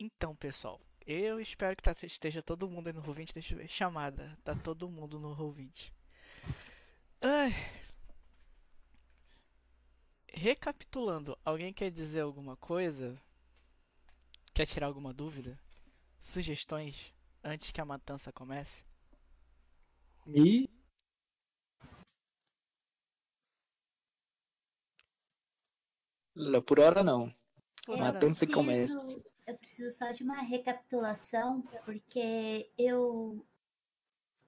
Então, pessoal, eu espero que tá- esteja todo mundo aí no Roll20. Deixa eu ver. Chamada. Tá todo mundo no Roll20. Ai. Recapitulando, alguém quer dizer alguma coisa? Quer tirar alguma dúvida? Sugestões antes que a matança comece? E Lá, Por hora não. Por hora Matança preciso- começa. Eu preciso só de uma recapitulação, porque eu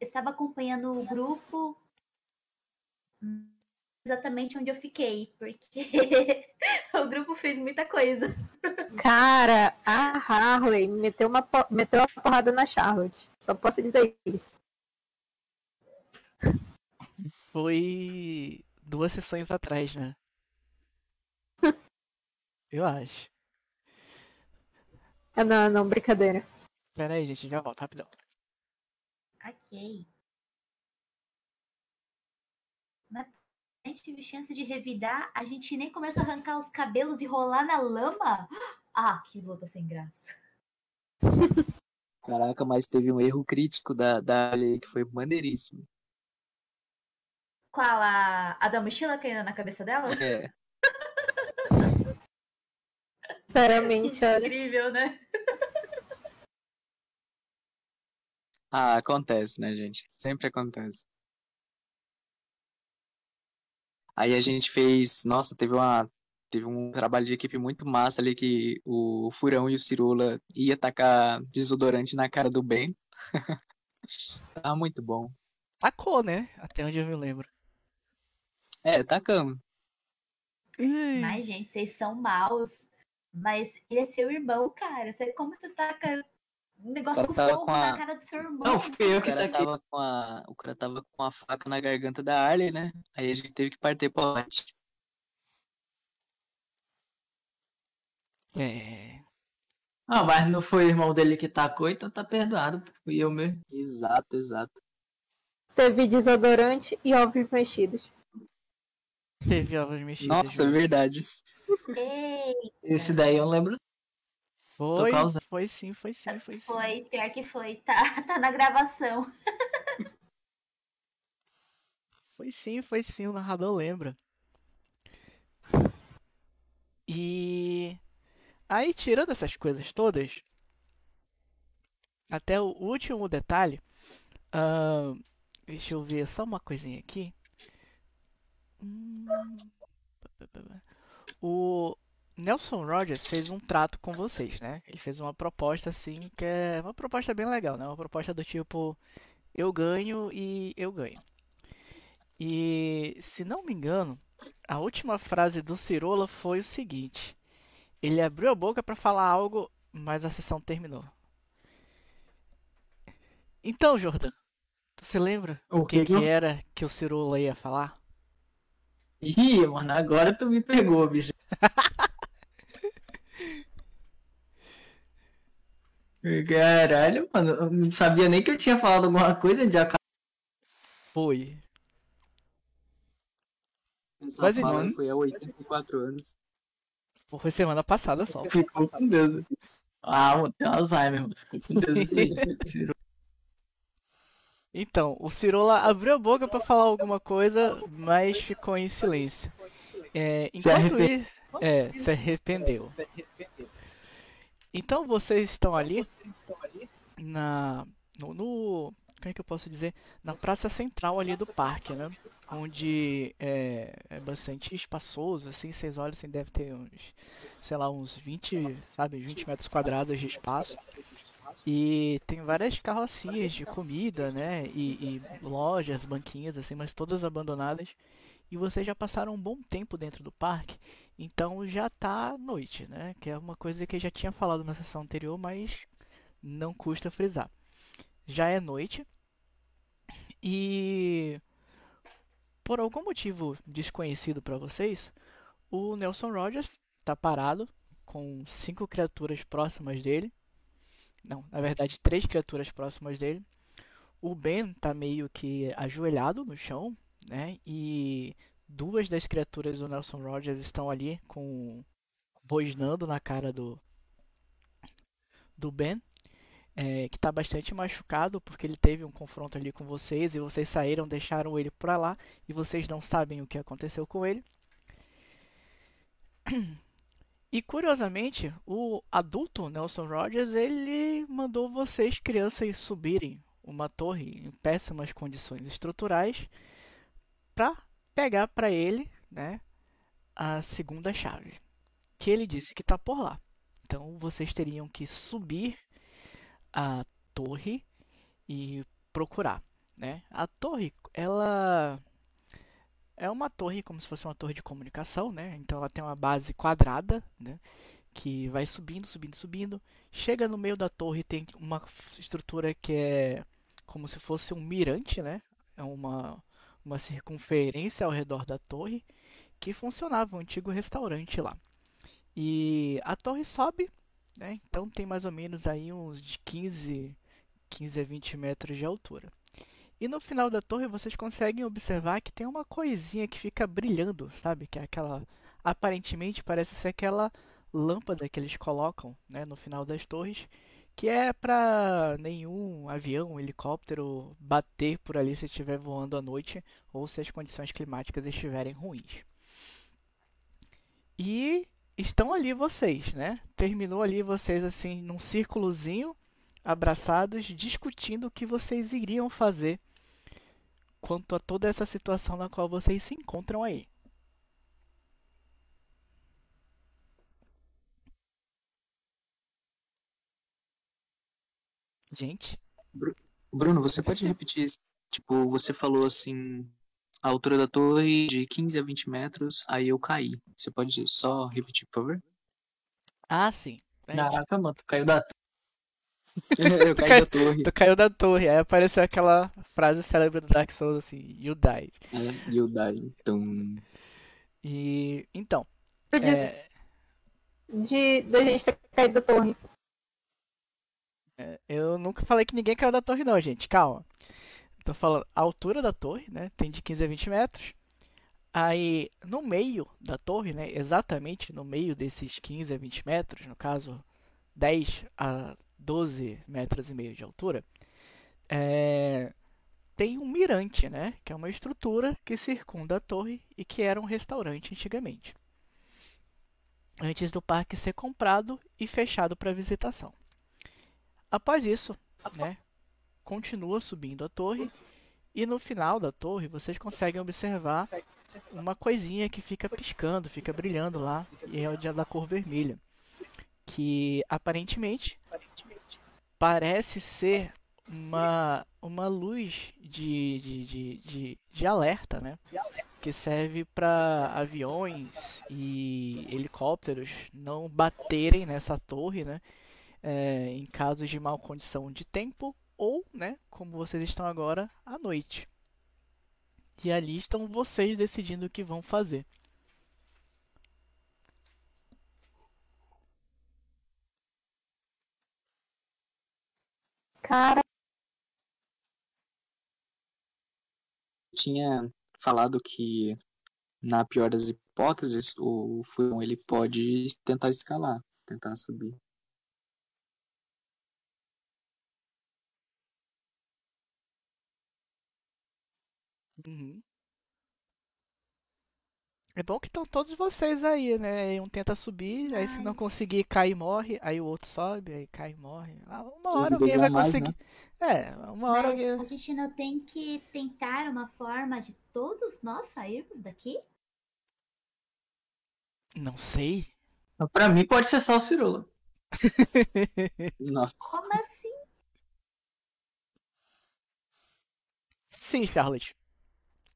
estava acompanhando o grupo exatamente onde eu fiquei, porque o grupo fez muita coisa. Cara, a Harley meteu uma, meteu uma porrada na Charlotte. Só posso dizer isso. Foi duas sessões atrás, né? Eu acho. Ah, Não, não, brincadeira. Pera aí, gente, já volto rapidão. Ok. Mas a gente tive chance de revidar, a gente nem começou a arrancar os cabelos e rolar na lama? Ah, que luta sem graça. Caraca, mas teve um erro crítico da, da Ali que foi maneiríssimo. Qual? A, a da mochila caindo na cabeça dela? É, Sinceramente, olha. Incrível, né? ah, acontece, né, gente? Sempre acontece. Aí a gente fez, nossa, teve uma, teve um trabalho de equipe muito massa ali que o Furão e o Cirula ia tacar desodorante na cara do Ben. Tava muito bom. Tacou, né? Até onde eu me lembro. É, tacamos. Mas, gente, vocês são maus. Mas ele é seu irmão, cara. Você, como você taca um negócio cara com fogo com a- na cara do seu irmão? não, fui eu O que cara taquei. tava com a, o cara tava com a faca na garganta da Arley, né? Aí a gente teve que partir pro pote. É. Ah, mas não foi o irmão dele que tacou, então tá perdoado. Fui eu mesmo. Exato, exato. Teve desodorante e ovos mexidos. Teve ovos mexidos. Nossa, é né? verdade. Ei, Esse daí eu lembro. Foi, foi sim, foi sim, foi sim. foi, pior que foi. Tá, tá na gravação. Foi sim, foi sim, o narrador lembra. E aí, tirando essas coisas todas, até o último detalhe, ahn, deixa eu ver só uma coisinha aqui. Hum, O Nelson Rogers fez um trato com vocês, né? Ele fez uma proposta assim, que é uma proposta bem legal, né? Uma proposta do tipo: eu ganho e eu ganho. E se não me engano, a última frase do Cirola foi o seguinte: ele abriu a boca para falar algo, mas a sessão terminou. Então, Jordan, você lembra O que, que que era que o Cirola ia falar? Ih, mano, agora tu me pegou, bicho. Caralho, mano, eu não sabia nem que eu tinha falado alguma coisa de acabou. Foi. Essa Mas, fala foi há 84 anos. Foi semana passada só. Ficou com Deus. Ah, mano, tem Alzheimer, mano. Ficou com Deus Então, o Cirola abriu a boca para falar alguma coisa, mas ficou em silêncio. É, Se enquanto arrepe- isso, é, se arrependeu. Então vocês estão ali na no, no- como é que eu posso dizer na praça central ali do parque, né? Onde é, é bastante espaçoso, assim, vocês olham assim, deve ter uns, sei lá, uns 20, sabe, 20 metros quadrados de espaço. E tem várias carrocinhas de comida, né? E, e lojas, banquinhas, assim, mas todas abandonadas. E vocês já passaram um bom tempo dentro do parque, então já tá noite, né? Que é uma coisa que eu já tinha falado na sessão anterior, mas não custa frisar. Já é noite e por algum motivo desconhecido para vocês, o Nelson Rogers tá parado com cinco criaturas próximas dele. Não, na verdade, três criaturas próximas dele. O Ben tá meio que ajoelhado no chão, né? E duas das criaturas do Nelson Rogers estão ali com rosnando na cara do do Ben, é, que está bastante machucado porque ele teve um confronto ali com vocês e vocês saíram, deixaram ele para lá e vocês não sabem o que aconteceu com ele. E curiosamente, o adulto Nelson Rogers ele mandou vocês crianças subirem uma torre em péssimas condições estruturais para pegar para ele, né, a segunda chave, que ele disse que está por lá. Então vocês teriam que subir a torre e procurar, né? A torre, ela é uma torre como se fosse uma torre de comunicação, né? Então ela tem uma base quadrada, né? Que vai subindo, subindo, subindo. Chega no meio da torre tem uma estrutura que é como se fosse um mirante, né? É uma uma circunferência ao redor da torre que funcionava um antigo restaurante lá. E a torre sobe, né? Então tem mais ou menos aí uns de 15, 15 a 20 metros de altura. E no final da torre vocês conseguem observar que tem uma coisinha que fica brilhando, sabe? Que é aquela. Aparentemente parece ser aquela lâmpada que eles colocam né, no final das torres, que é para nenhum avião, helicóptero bater por ali se estiver voando à noite ou se as condições climáticas estiverem ruins. E estão ali vocês, né? Terminou ali vocês assim num círculozinho, abraçados, discutindo o que vocês iriam fazer quanto a toda essa situação na qual vocês se encontram aí. Gente. Bruno, você pode repetir? Tipo, você falou assim, a altura da torre de 15 a 20 metros, aí eu caí. Você pode só repetir, por favor? Ah, sim. Caraca, mano, tu caiu da eu caí da torre. Tu caiu da torre. Aí apareceu aquela frase célebre do Dark Souls assim, you died. É, you died. Então... E então. Eu disse É, de, da gente ter caído da torre. é, eu nunca falei que ninguém caiu da torre, não, gente. Calma. Tô falando a altura da torre, né? Tem de 15 a 20 metros. Aí, no meio da torre, né? Exatamente no meio desses 15 a 20 metros, no caso 10 a 12 metros e meio de altura, é, tem um mirante, né? Que é uma estrutura que circunda a torre e que era um restaurante antigamente. Antes do parque ser comprado e fechado para visitação. Após isso, né? Continua subindo a torre e no final da torre vocês conseguem observar uma coisinha que fica piscando, fica brilhando lá e é da cor vermelha, que aparentemente parece ser uma, uma luz de, de, de, de, de alerta, né? Que serve para aviões e helicópteros não baterem nessa torre, né? É, em casos de mal condição de tempo ou, né, como vocês estão agora, à noite. E ali estão vocês decidindo o que vão fazer. Cara, tinha falado que, na pior das hipóteses, o furão ele pode tentar escalar, tentar subir. Uhum. É bom que estão todos vocês aí, né? Um tenta subir, aí se não conseguir, cai e morre, aí o outro sobe, aí cai e morre. Ah, Uma hora alguém vai mais, conseguir. né? É, uma hora Mas alguém. a gente não tem que tentar uma forma de todos nós sairmos daqui? Não sei. Pra mim pode ser só o Cirula. Nossa. Como assim? Sim, Charlotte.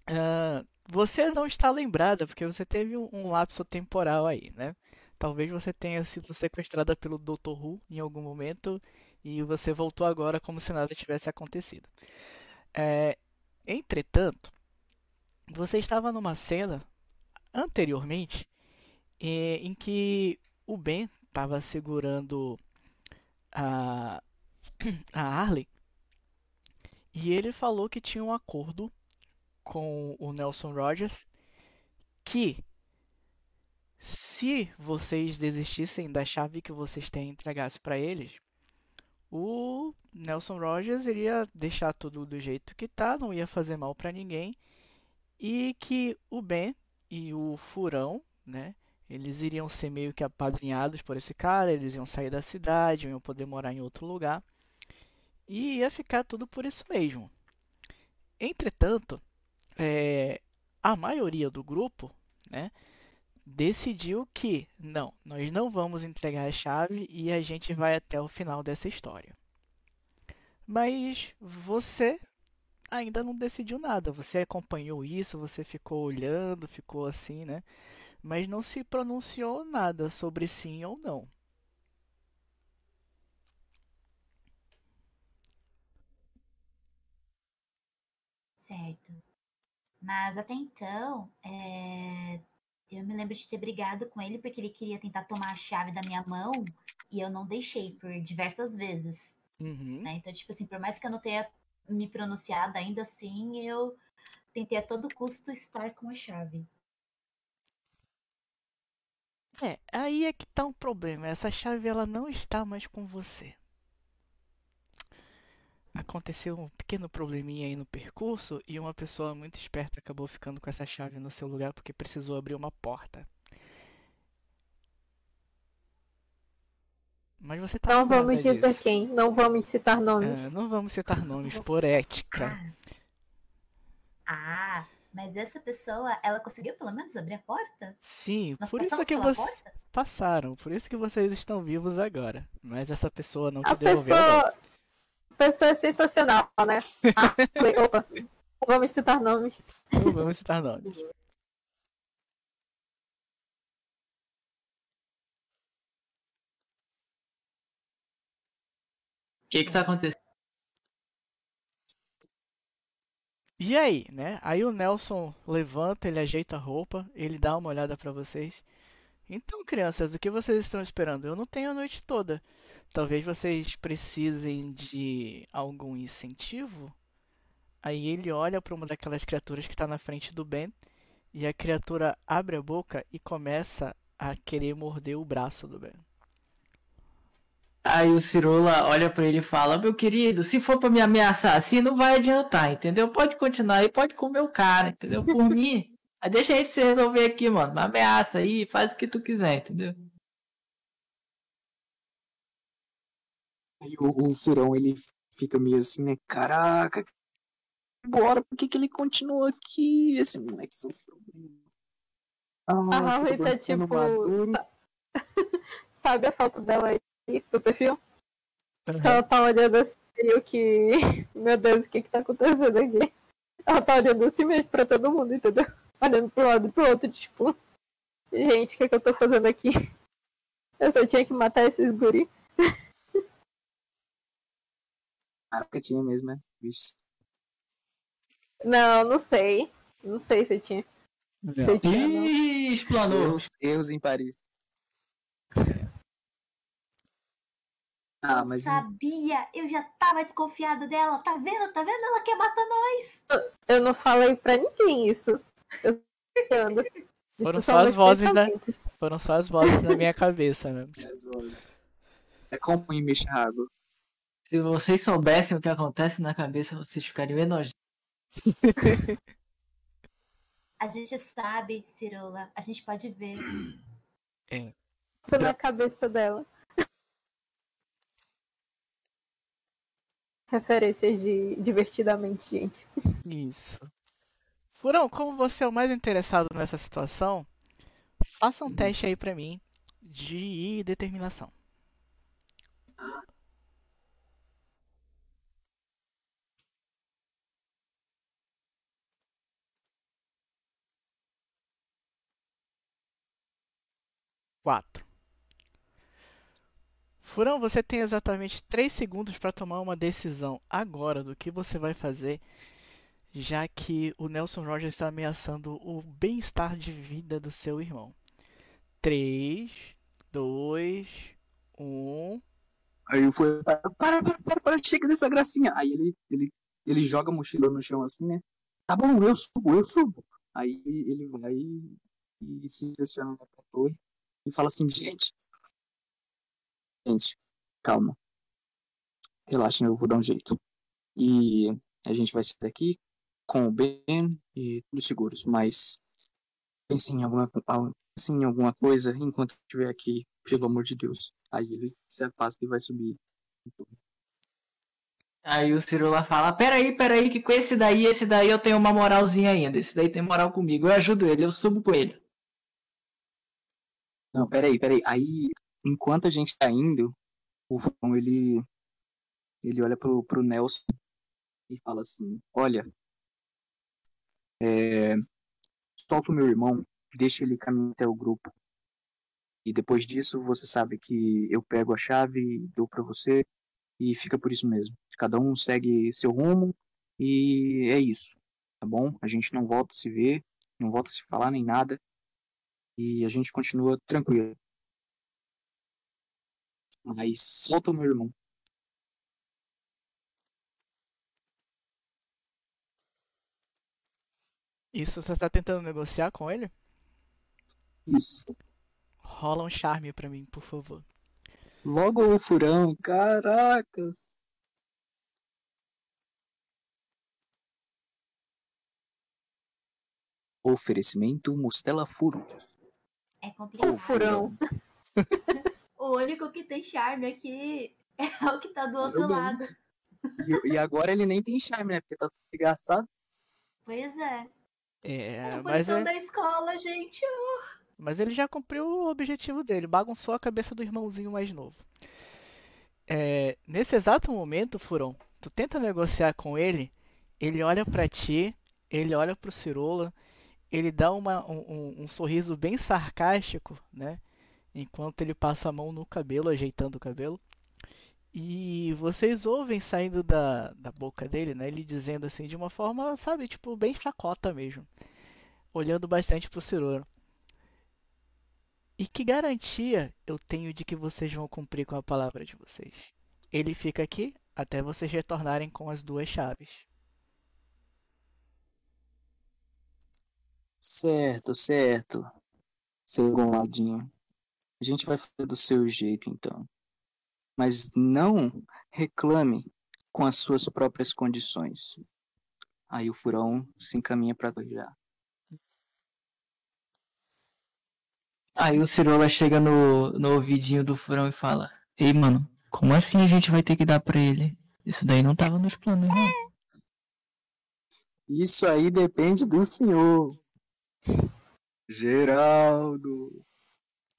Ah, você não está lembrada porque você teve um, um lapso temporal aí, né? Talvez você tenha sido sequestrada pelo Dr. Who em algum momento e você voltou agora como se nada tivesse acontecido. É, entretanto, você estava numa cena anteriormente eh, em que o Ben estava segurando a, a Harley e ele falou que tinha um acordo com o Nelson Rogers que se vocês desistissem da chave que vocês têm e entregassem para eles, o Nelson Rogers iria deixar tudo do jeito que tá, não ia fazer mal para ninguém e que o Ben e o Furão, né, eles iriam ser meio que apadrinhados por esse cara, eles iam sair da cidade, iam poder morar em outro lugar e ia ficar tudo por isso mesmo. Entretanto, é, a maioria do grupo, né, decidiu que não, nós não vamos entregar a chave e a gente vai até o final dessa história. Mas você ainda não decidiu nada. Você acompanhou isso, você ficou olhando, ficou assim, né? Mas não se pronunciou nada sobre sim ou não. Certo. Mas até então, é, eu me lembro de ter brigado com ele porque ele queria tentar tomar a chave da minha mão e eu não deixei por diversas vezes. Uhum. Né? Então, tipo assim, por mais que eu não tenha me pronunciado, ainda assim eu tentei a todo custo estar com a chave. É, aí é que tá um problema. Essa chave ela não está mais com você aconteceu um pequeno probleminha aí no percurso e uma pessoa muito esperta acabou ficando com essa chave no seu lugar porque precisou abrir uma porta. Mas você tá Não vamos dizer disso. quem, não vamos citar nomes. É, não vamos citar nomes por ética. Ah, mas essa pessoa, ela conseguiu pelo menos abrir a porta? Sim, Nós por isso que vocês passaram, por isso que vocês estão vivos agora. Mas essa pessoa não te a devolveu. Pessoa pessoa é sensacional, né? Ah, opa. Vamos citar nomes. Vamos citar nomes. O que que tá acontecendo? E aí, né? Aí o Nelson levanta, ele ajeita a roupa, ele dá uma olhada para vocês. Então, crianças, o que vocês estão esperando? Eu não tenho a noite toda. Talvez vocês precisem de algum incentivo. Aí ele olha para uma daquelas criaturas que está na frente do Ben e a criatura abre a boca e começa a querer morder o braço do Ben. Aí o Cirula olha para ele e fala: Meu querido, se for para me ameaçar assim, não vai adiantar, entendeu? Pode continuar aí, pode comer o cara, entendeu? Por mim, deixa a gente se resolver aqui, mano. Uma ameaça aí, faz o que tu quiser, entendeu? Aí o, o Furão, ele fica meio assim, né? Caraca, bora, por que, que ele continua aqui? Esse moleque sofreu. Ah, a Harley tá tipo. Sabe a foto dela aí do perfil? Uhum. Ela tá olhando assim, meio que. Meu Deus, o que que tá acontecendo aqui? Ela tá olhando assim mesmo pra todo mundo, entendeu? Olhando pro lado e pro outro, tipo. Gente, o que, que eu tô fazendo aqui? Eu só tinha que matar esses guri. Caraca, tinha mesmo, né? Vixe. Não, não sei. Não sei se tinha. Se tinha Ih, explanou. Erros, erros em Paris. Ah, eu mas... sabia, eu já tava desconfiada dela. Tá vendo? Tá vendo? Ela quer matar nós. Eu não falei pra ninguém isso. Eu Foram só as vozes da... Foram só as vozes na minha cabeça, né? As vozes. É como em Michihago. Se vocês soubessem o que acontece na cabeça, vocês ficariam enojados. A gente sabe, Cirula. A gente pode ver. É. Isso na cabeça dela. Referências de divertidamente, gente. Isso. Furão, como você é o mais interessado nessa situação, faça um Sim. teste aí pra mim de determinação. Quatro. Furão, você tem exatamente 3 segundos para tomar uma decisão agora do que você vai fazer, já que o Nelson Rogers está ameaçando o bem-estar de vida do seu irmão. 3, 2, 1. Aí eu fui. Para, para, para, para, chega dessa gracinha. Aí ele, ele, ele joga a mochila no chão assim, né? Tá bom, eu subo, eu subo. Aí ele vai e se direciona pra torre e fala assim, gente, gente, calma. relaxem, eu vou dar um jeito. E a gente vai sair daqui com o Ben e tudo seguros, mas pensem em alguma, pensem em alguma coisa enquanto estiver aqui, pelo amor de Deus. Aí ele se afasta e vai subir. Aí o Cirula fala, peraí, peraí, que com esse daí, esse daí eu tenho uma moralzinha ainda. Esse daí tem moral comigo. Eu ajudo ele, eu subo com ele. Não, peraí, peraí. Aí, enquanto a gente tá indo, o Fão, ele, ele olha pro, pro Nelson e fala assim, olha, é, solta o meu irmão, deixa ele caminhar até o grupo. E depois disso, você sabe que eu pego a chave dou para você e fica por isso mesmo. Cada um segue seu rumo e é isso, tá bom? A gente não volta a se ver, não volta a se falar nem nada e a gente continua tranquilo. Mas solta o meu irmão. Isso você tá tentando negociar com ele? Isso. Rola um charme pra mim, por favor. Logo o furão, caracas. Oferecimento Mostela Furões. É complicado. O furão. O único que tem charme aqui é o que tá do outro lado. E, e agora ele nem tem charme, né? Porque tá tudo engraçado. Pois é. É, É, mas, posição é, da escola, gente. mas ele já cumpriu o objetivo dele, bagunçou a cabeça do irmãozinho mais novo. É, nesse exato momento, Furão, tu tenta negociar com ele, ele olha pra ti, ele olha pro Cirola, ele dá uma- um, um- sorriso bem sarcástico, né? Enquanto ele passa a mão no cabelo, ajeitando o cabelo. E vocês ouvem saindo da, da boca dele, né? Ele dizendo assim, de uma forma, sabe, tipo, bem chacota mesmo. Olhando bastante pro Cirola. E que garantia eu tenho de que vocês vão cumprir com a palavra de vocês? Ele fica aqui até vocês retornarem com as duas chaves. Certo, certo. Seu engomadinho. A gente vai fazer do seu jeito, então. Mas não reclame com as suas próprias condições. Aí o furão se encaminha pra já. Aí o Cirola chega no, no ouvidinho do furão e fala: Ei, mano, como assim a gente vai ter que dar pra ele? Isso daí não tava nos planos, não. Isso aí depende do senhor. Geraldo.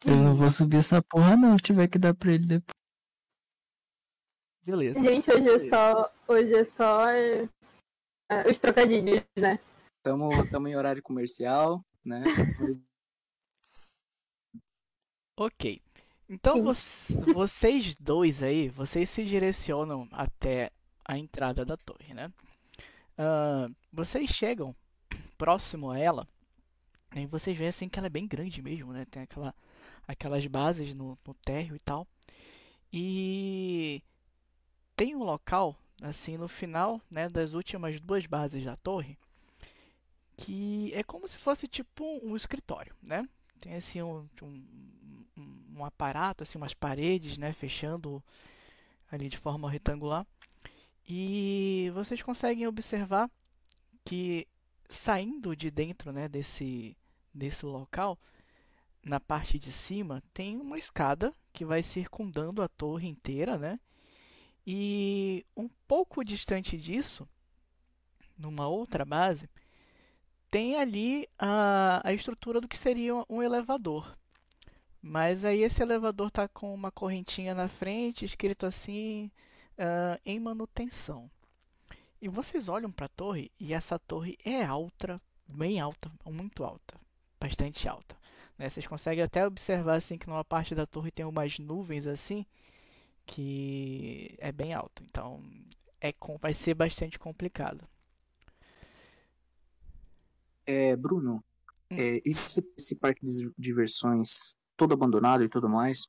Eu não vou subir essa porra, não, se tiver que dar pra ele depois. Beleza. Gente, hoje é só. Hoje é só. é, é, os trocadilhos, né? Tamo, tamo em horário comercial, né? Ok. Então voc- vocês dois aí, vocês se direcionam até a entrada da torre, né? Ah, vocês chegam próximo a ela e vocês veem assim que ela é bem grande mesmo, né? Tem aquela, aquelas bases no, no térreo e tal. E tem um local, assim, no final, né, das últimas duas bases da torre, que é como se fosse tipo um escritório, né? Tem assim um, um, um- aparato, assim, umas paredes, né, fechando ali de forma retangular. E vocês conseguem observar que saindo de dentro, né, desse, desse local, na parte de cima, tem uma escada que vai circundando a torre inteira, né? E um pouco distante disso, numa outra base, tem ali a, a estrutura do que seria um elevador. Mas aí esse elevador tá com uma correntinha na frente, escrito assim, ah, em manutenção. E vocês olham para a torre e essa torre é alta, bem alta, muito alta, bastante alta. né? Vocês conseguem até observar assim que numa parte da torre tem umas nuvens assim que é bem alto. Então é vai ser bastante complicado. É, Bruno, Hum. é, esse, esse parque de diversões todo abandonado e tudo mais,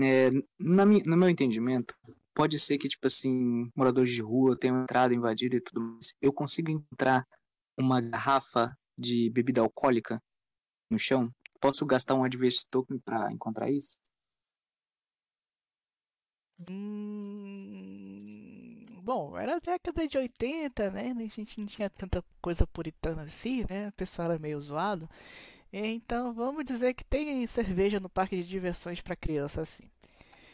é, na, no meu entendimento, pode ser que, tipo assim, moradores de rua tenham entrado, invadido e tudo mais. Eu consigo encontrar uma garrafa de bebida alcoólica no chão? Posso gastar um adverse token pra encontrar isso? Hum, bom, era década de 80, né? A gente não tinha tanta coisa puritana assim, né? O pessoal era meio zoado. Então, vamos dizer que tem cerveja no parque de diversões para criança assim.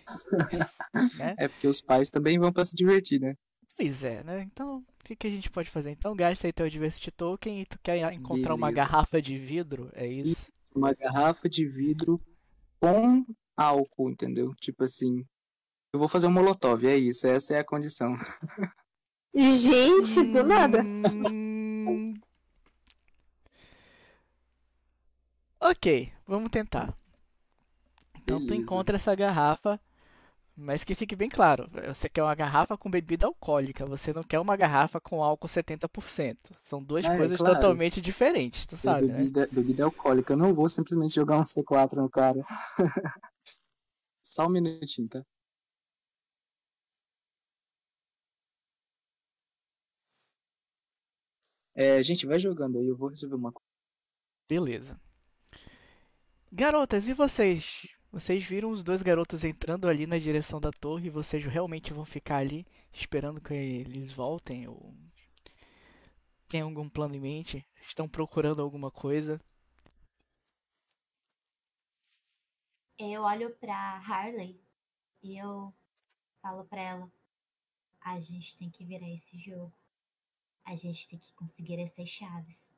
né? É porque os pais também vão para se divertir, né? Pois é, né? Então, o que, que, a gente pode fazer? Então, gasta aí teu Diversity Token e tu quer encontrar Beleza. uma garrafa de vidro, é isso? Uma garrafa de vidro com álcool, entendeu? Tipo assim, eu vou fazer um molotov, é isso, essa é a condição. Gente, do nada. Hum... ok, vamos tentar. Então Beleza. tu encontra essa garrafa mas que fique bem claro, você quer uma garrafa com bebida alcoólica, você não quer uma garrafa com álcool 70%. São duas é, coisas claro. totalmente diferentes, tu sabe, bebida, né? Bebida alcoólica, eu não vou simplesmente jogar um C4 no cara. Só um minutinho, tá? É, gente, vai jogando aí, eu vou resolver uma coisa. Beleza. Garotas, e vocês? Vocês viram os dois garotos entrando ali na direção da torre e vocês realmente vão ficar ali esperando que eles voltem ou tem algum plano em mente? Estão procurando alguma coisa? Eu olho para Harley e eu falo para ela: a gente tem que virar esse jogo. A gente tem que conseguir essas chaves.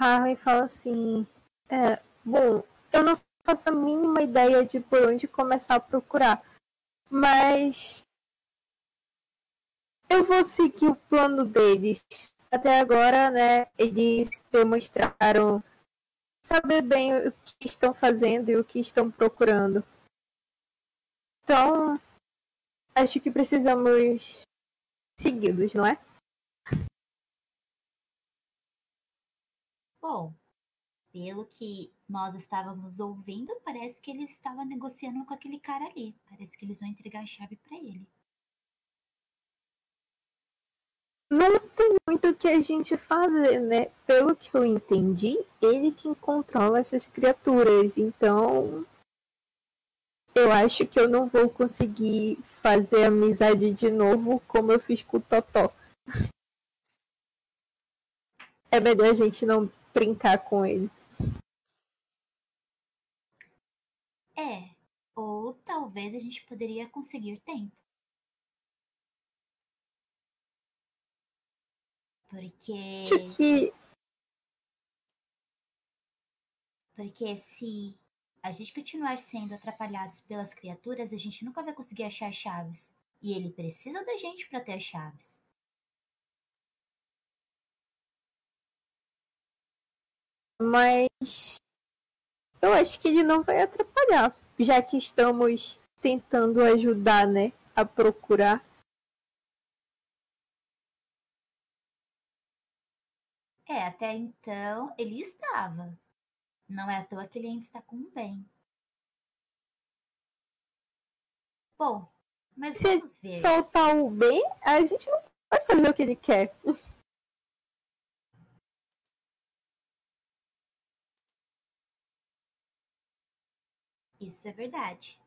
Harley fala assim: é, Bom, eu não faço a mínima ideia de por onde começar a procurar, mas eu vou seguir o plano deles. Até agora, né, eles demonstraram saber bem o que estão fazendo e o que estão procurando. Então, acho que precisamos segui-los, não é? Bom, pelo que nós estávamos ouvindo, parece que ele estava negociando com aquele cara ali. Parece que eles vão entregar a chave para ele. Não tem muito o que a gente fazer, né? Pelo que eu entendi, ele que controla essas criaturas. Então, eu acho que eu não vou conseguir fazer amizade de novo como eu fiz com o Totó. É melhor a gente não brincar com ele. É, ou talvez a gente poderia conseguir tempo. Porque. Que... Porque se a gente continuar sendo atrapalhados pelas criaturas, a gente nunca vai conseguir achar chaves. E ele precisa da gente para ter as chaves. Mas eu acho que ele não vai atrapalhar, já que estamos tentando ajudar, né, a procurar. É, até então ele estava. Não é à toa que ele ainda está com o bem. Bom, mas Se vamos ver. soltar o bem, a gente não vai fazer o que ele quer. Isso é verdade.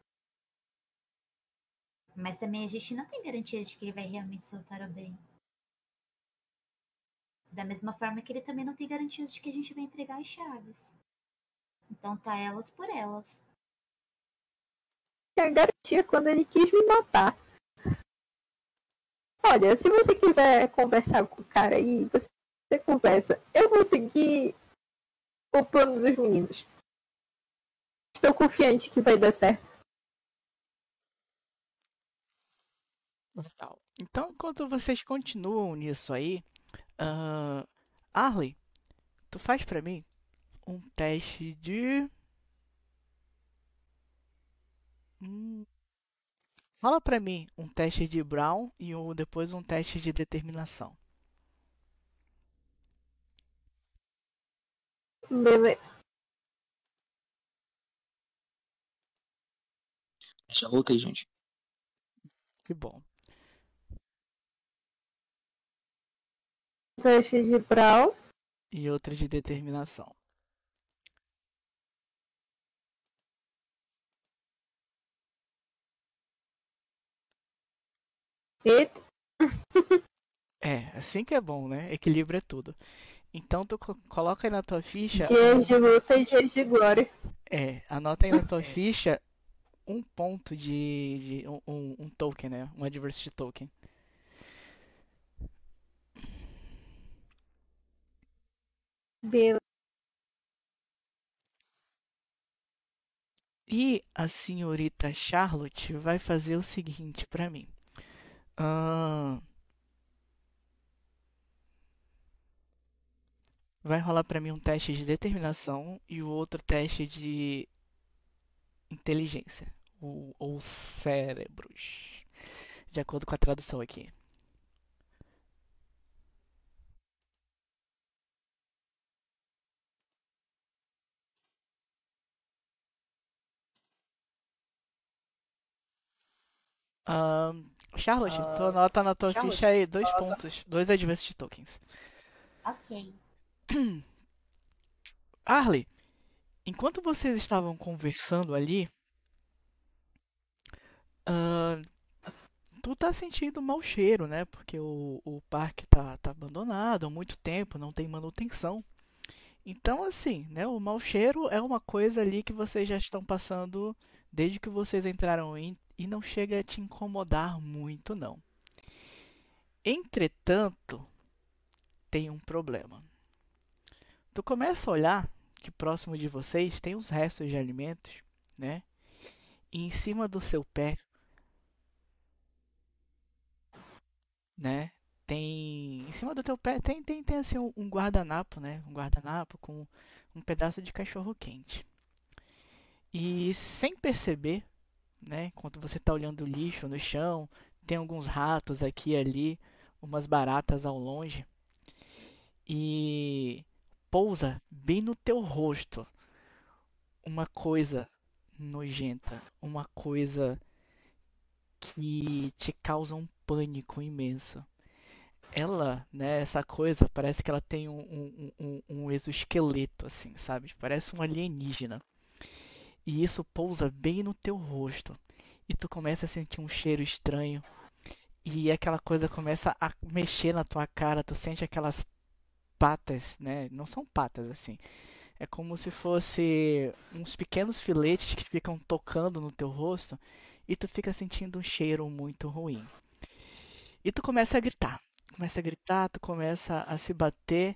Mas também a gente não tem garantia de que ele vai realmente soltar o bem. Da mesma forma que ele também não tem garantias de que a gente vai entregar as chaves. Então tá elas por elas. A garantia quando ele quis me matar. Olha, se você quiser conversar com o cara aí, você, você conversa. Eu vou seguir o plano dos meninos estou confiante que vai dar certo. Legal. Então, enquanto vocês continuam nisso aí, uh, Arley, tu faz para mim um teste de. Hum... Fala para mim um teste de Brown e um, depois um teste de determinação. Beleza. Já voltei, gente. Que bom. Teste de Brown. E outra de determinação. Eita. é, assim que é bom, né? Equilíbrio é tudo. Então tu coloca aí na tua ficha. Dias de luta e dias de glória. É, anota aí na tua ficha um ponto de, de um, um, token, né? Um adversity token. Beleza. E a senhorita Charlotte vai fazer o seguinte pra mim. Ahn, vai rolar pra mim um teste de determinação e o outro teste de inteligência ou, ou cérebros, de acordo com a tradução aqui. Ahn, Charlotte, tu anota na tua ficha aí dois pontos, dois adversity tokens. Ok. Arley, enquanto vocês estavam conversando ali, ah, tu tá sentindo mau cheiro, né? Porque o, o parque tá, tá abandonado há muito tempo, não tem manutenção. Então, assim, né? O mau cheiro é uma coisa ali que vocês já estão passando desde que vocês entraram em, e não chega a te incomodar muito, não. Entretanto, tem um problema. Tu começa a olhar que próximo de vocês tem os restos de alimentos, né? E em cima do seu pé, né? Tem em cima do teu pé tem tem, tem assim um, guardanapo, né? Um guardanapo com um pedaço de cachorro quente. E sem perceber, né? Enquanto você está olhando o lixo no chão, tem alguns ratos aqui e ali, umas baratas ao longe. E pousa bem no teu rosto uma coisa nojenta, uma coisa que te causa um pânico imenso. Ela, né, essa coisa, parece que ela tem um, um, um, um exoesqueleto, assim, sabe? Parece um alienígena. E isso pousa bem no teu rosto. E tu começa a sentir um cheiro estranho. E aquela coisa começa a mexer na tua cara. Tu sente aquelas patas, né? Não são patas assim. É como se fosse uns pequenos filetes que ficam tocando no teu rosto e tu fica sentindo um cheiro muito ruim. E tu começa a gritar. Começa a gritar, tu começa a se bater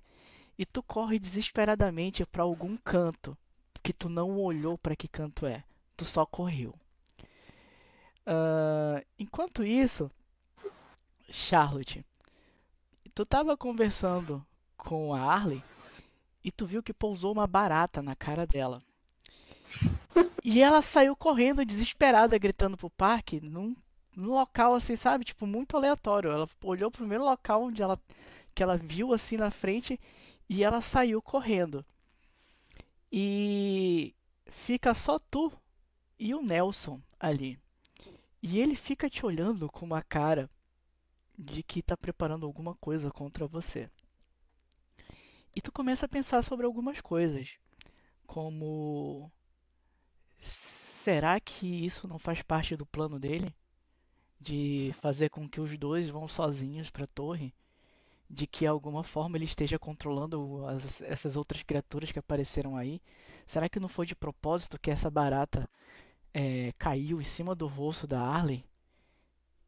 e tu corre desesperadamente para algum canto que tu não olhou para que canto é. Tu só correu. Uh, enquanto isso, Charlotte, tu tava conversando com a Arley e tu viu que pousou uma barata na cara dela. E ela saiu correndo desesperada, gritando pro parque, num, num local assim, sabe? Tipo, muito aleatório. Ela olhou pro primeiro local onde ela, que ela viu assim na frente e ela saiu correndo. E fica só tu e o Nelson ali. E ele fica te olhando com uma cara de que tá preparando alguma coisa contra você. E tu começa a pensar sobre algumas coisas, como será que isso não faz parte do plano dele de fazer com que os dois vão sozinhos para a torre? de que de alguma forma ele esteja controlando as, essas outras criaturas que apareceram aí? Será que não foi de propósito que essa barata é, caiu em cima do rosto da Arley?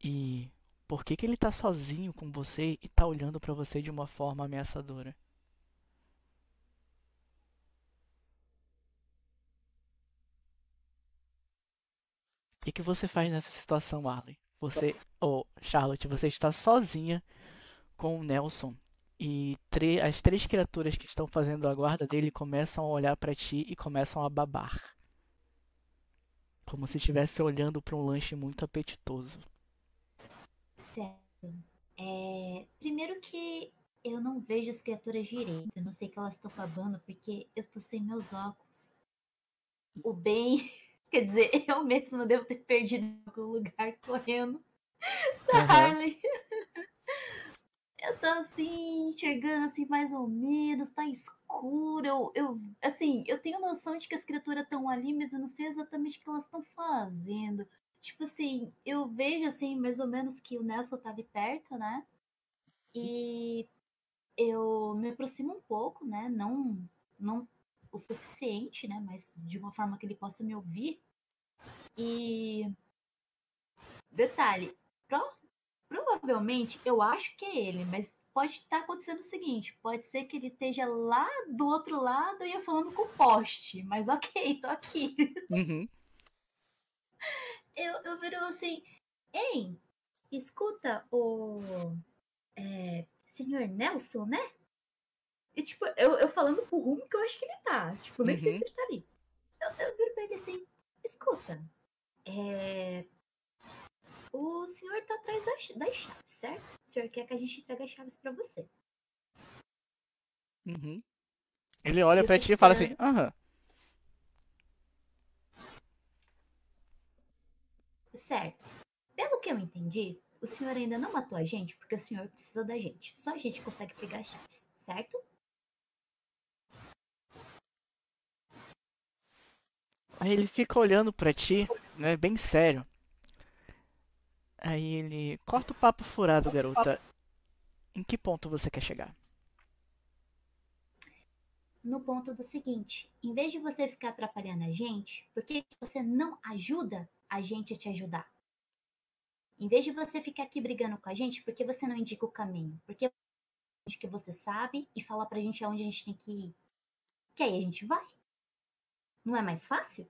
E por que, que ele está sozinho com você e está olhando para você de uma forma ameaçadora? Que, que você faz nessa situação, Arley? Você, ou oh, Charlotte, você está sozinha com o Nelson. E as três criaturas que estão fazendo a guarda dele começam a olhar para ti e começam a babar. Como se estivesse olhando para um lanche muito apetitoso. Certo. É... Primeiro que eu não vejo as criaturas direito. Eu não sei que elas estão babando porque eu tô sem meus óculos. O bem. Quer dizer, eu mesmo devo ter perdido em algum lugar correndo da uhum. Harley. eu tô assim, enxergando assim mais ou menos, tá escuro. Eu, eu assim, eu tenho noção de que as criaturas estão ali, mas eu não sei exatamente o que elas estão fazendo. tipo assim, eu vejo assim, mais ou menos que o Nelson tá ali perto, né? E eu me aproximo um pouco, né? Não, não o suficiente, né? Mas de uma forma que ele possa me ouvir. E detalhe, pro, provavelmente eu acho que é ele, mas pode estar acontecendo o seguinte: pode ser que ele esteja lá do outro lado e eu falando com o poste, mas ok, tô aqui. Uhum. Eu, eu viro assim, ei, escuta o é, senhor Nelson, né? E tipo, eu, eu falando pro rumo que eu acho que ele tá. Tipo, nem uhum. sei se ele tá ali. Eu, eu viro pra ele assim, escuta, é, o senhor tá atrás das, das chaves, certo? O senhor quer que a gente entregue as chaves para você. Uhum. Ele olha para ti e fala assim, aham. Certo. Pelo que eu entendi, o senhor ainda não matou a gente porque o senhor precisa da gente. Só a gente consegue pegar as chaves, certo? Aí ele fica olhando para ti, né, bem sério. Aí ele. Corta o papo furado, garota. Em que ponto você quer chegar? No ponto do seguinte: em vez de você ficar atrapalhando a gente, por que você não ajuda a gente a te ajudar? Em vez de você ficar aqui brigando com a gente, por que você não indica o caminho? Porque que você sabe e fala pra gente aonde a gente tem que ir. Que aí a gente vai. Não é mais fácil?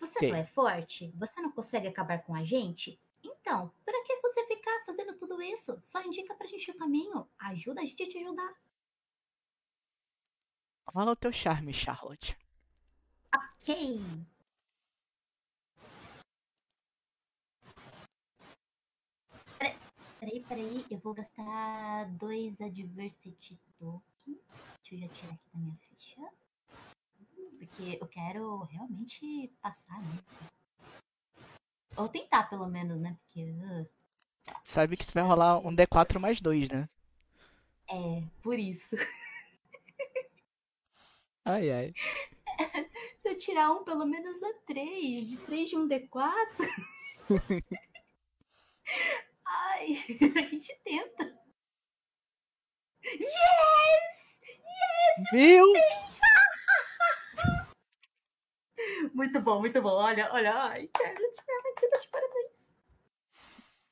Você não é forte? Você não consegue acabar com a gente? Então, para que você ficar fazendo tudo isso? Só indica pra gente o caminho. Ajuda a gente a te ajudar. Fala o teu charme, Charlotte. Ok. Peraí, peraí, eu vou gastar dois Adversity Token. Deixa eu já tirar aqui da minha ficha porque eu quero realmente passar nisso. Ou tentar, pelo menos, né? Porque. Uh... Sabe que tu vai rolar um D4 mais 2, né? É, por isso. Ai, ai. Se eu tirar um, pelo menos é 3. De 3 de um D4. ai, a gente tenta. Yes! Yes! Viu? Muito bom, muito bom. Olha, olha, ai, Charlotte, você tá de parabéns.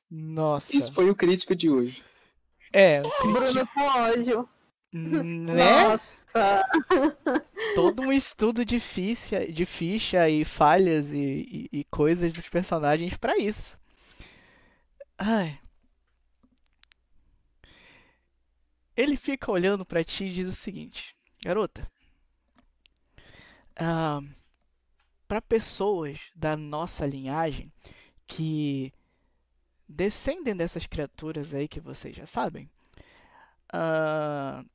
Nossa. Isso foi o crítico de hoje. É, Bruno com ódio. Né? Nossa! Todo um estudo de ficha, de ficha e falhas e, e, e coisas dos personagens para isso. Ai. Ele fica olhando para ti e diz o seguinte: Garota, ah, para pessoas da nossa linhagem que descendem dessas criaturas aí que vocês já sabem, uh,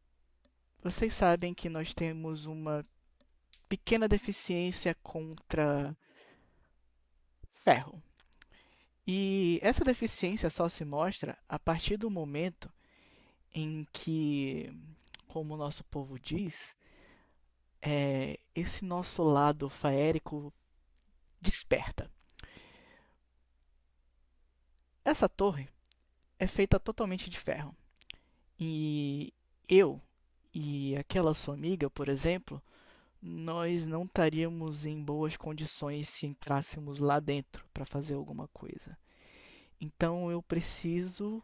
vocês sabem que nós temos uma pequena deficiência contra ferro. E essa deficiência só se mostra a partir do momento em que, como o nosso povo diz, é, esse nosso lado faérico desperta. Essa torre é feita totalmente de ferro. E eu e aquela sua amiga, por exemplo, nós não estaríamos em boas condições se entrássemos lá dentro para fazer alguma coisa. Então eu preciso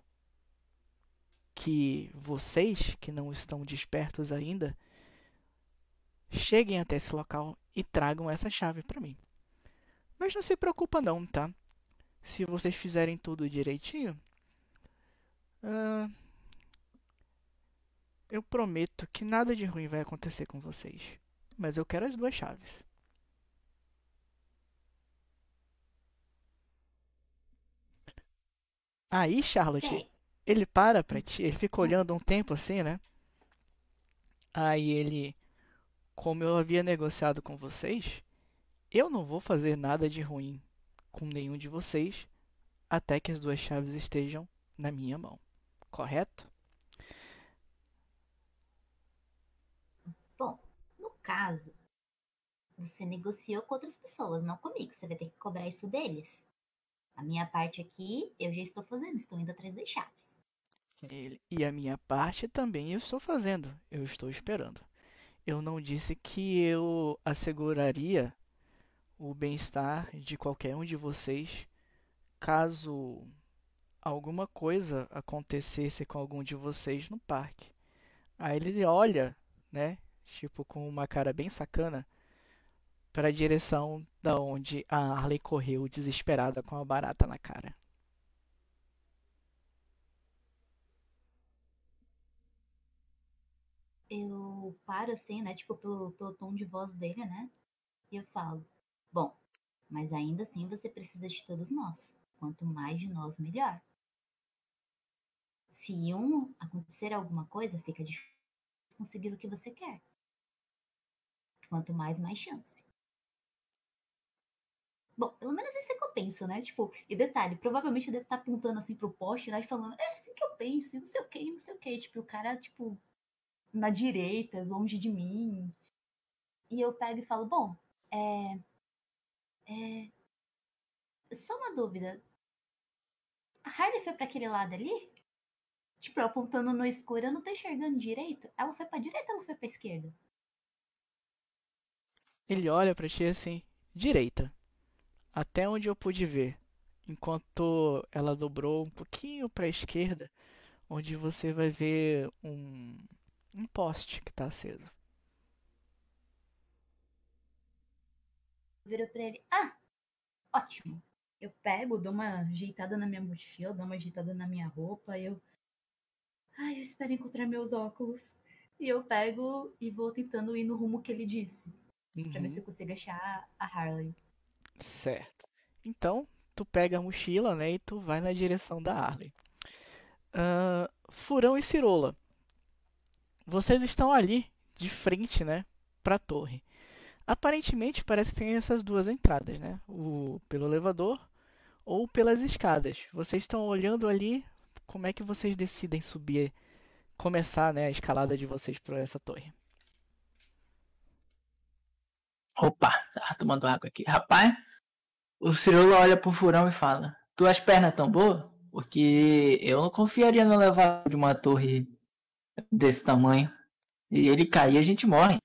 que vocês que não estão despertos ainda cheguem até esse local e tragam essa chave para mim. Mas não se preocupa não, tá? Se vocês fizerem tudo direitinho, uh, eu prometo que nada de ruim vai acontecer com vocês. Mas eu quero as duas chaves. Aí, Charlotte. Ele para pra ti, ele fica olhando um tempo assim, né? Aí ele como eu havia negociado com vocês, eu não vou fazer nada de ruim com nenhum de vocês até que as duas chaves estejam na minha mão. Correto? Bom, no caso, Você negociou com outras pessoas, não comigo. Você vai ter que cobrar isso deles. A minha parte aqui, eu já estou fazendo, estou indo atrás das chaves. E a minha parte também eu estou fazendo, eu estou esperando. Eu não disse que eu asseguraria o bem-estar de qualquer um de vocês caso alguma coisa acontecesse com algum de vocês no parque. Aí ele olha, né, tipo com uma cara bem sacana, para a direção da onde a Harley correu desesperada com a barata na cara. Eu paro assim, né, tipo pelo, pelo tom de voz dele, né, e eu falo: Bom, mas ainda assim você precisa de todos nós. Quanto mais de nós, melhor. Se um acontecer alguma coisa, fica difícil conseguir o que você quer. Quanto mais, mais chance. Bom, pelo menos isso é que eu penso, né? Tipo, e detalhe, provavelmente eu devo estar apontando assim pro poste lá e falando, é assim que eu penso, não sei o que, não sei o que. Tipo, o cara, tipo, na direita, longe de mim. E eu pego e falo, bom, é. É. Só uma dúvida. A Harley foi para aquele lado ali? Tipo, eu apontando no escuro, eu não tô enxergando direito. Ela foi pra direita ou ela foi pra esquerda? Ele olha para ti assim, direita. Até onde eu pude ver. Enquanto ela dobrou um pouquinho para a esquerda, onde você vai ver um, um poste que está aceso. Virou pra ele. Ah, ótimo. Eu pego, dou uma ajeitada na minha mochila, dou uma ajeitada na minha roupa, eu. Ai, eu espero encontrar meus óculos. E eu pego e vou tentando ir no rumo que ele disse. Uhum. Pra ver se eu consigo achar a Harley. Certo. Então, tu pega a mochila, né, e tu vai na direção da Harley. Uh, Furão e Cirola. Vocês estão ali, de frente, né, pra torre. Aparentemente, parece que tem essas duas entradas, né? O, pelo elevador ou pelas escadas. Vocês estão olhando ali, como é que vocês decidem subir, começar, né, a escalada de vocês para essa torre? Opa, tava tomando água aqui. Rapaz, o Cirilo olha pro furão e fala: Tuas pernas tão boas? Porque eu não confiaria no levar de uma torre desse tamanho. E ele cair, a gente morre.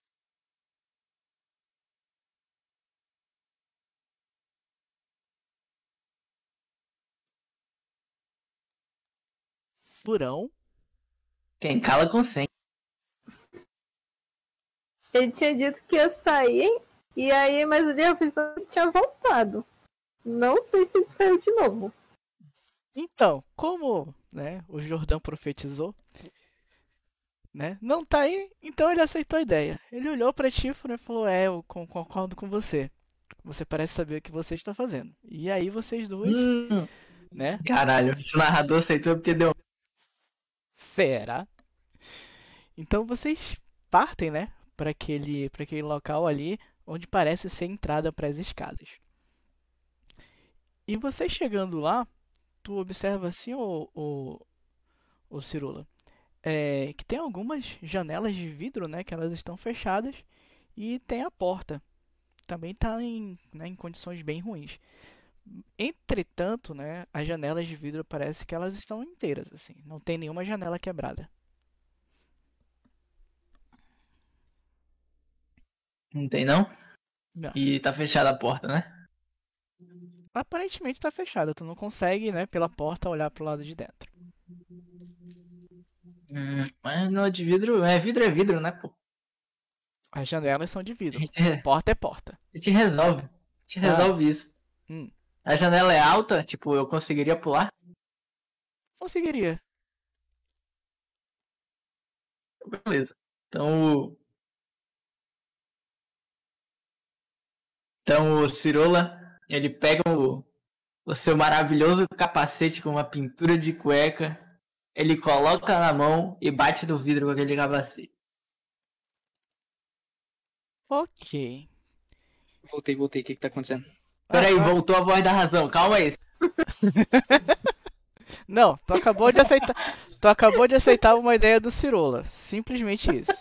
Furão. Quem cala consente. Ele tinha dito que ia sair, e aí, mas ele avisou que tinha voltado. Não sei se ele saiu de novo. Então, como né, o Jordão profetizou, né, não tá aí, então ele aceitou a ideia. Ele olhou para ti e falou: É, eu concordo com você. Você parece saber o que você está fazendo. E aí vocês dois, hum, né? Caralho, o narrador aceitou porque deu. Será? Então vocês partem, né, para aquele, para aquele local ali onde parece ser entrada para as escadas. E você chegando lá, tu observa assim, o, o, o Cirula, é, que tem algumas janelas de vidro, né, que elas estão fechadas e tem a porta. Também está em, né, em condições bem ruins. Entretanto, né, as janelas de vidro parece que elas estão inteiras, assim, não tem nenhuma janela quebrada. Não tem não? Não. E tá fechada a porta, né? Aparentemente tá fechada, tu não consegue, né, pela porta olhar pro lado de dentro. Hum, mas não é de vidro, é vidro é vidro, né, pô? As janelas são de vidro. É. Porta é porta. A gente resolve. A gente ah. resolve isso. Hum. A janela é alta, tipo, eu conseguiria pular? Conseguiria. Beleza. Então Então o Cirola, ele pega o, o seu maravilhoso capacete com uma pintura de cueca, ele coloca na mão e bate no vidro com aquele capacete. Ok. Voltei, voltei. O que que tá acontecendo? Peraí, ah, voltou a voz da razão. Calma aí. Não, tu acabou de aceitar. Tu acabou de aceitar uma ideia do Cirola. Simplesmente isso.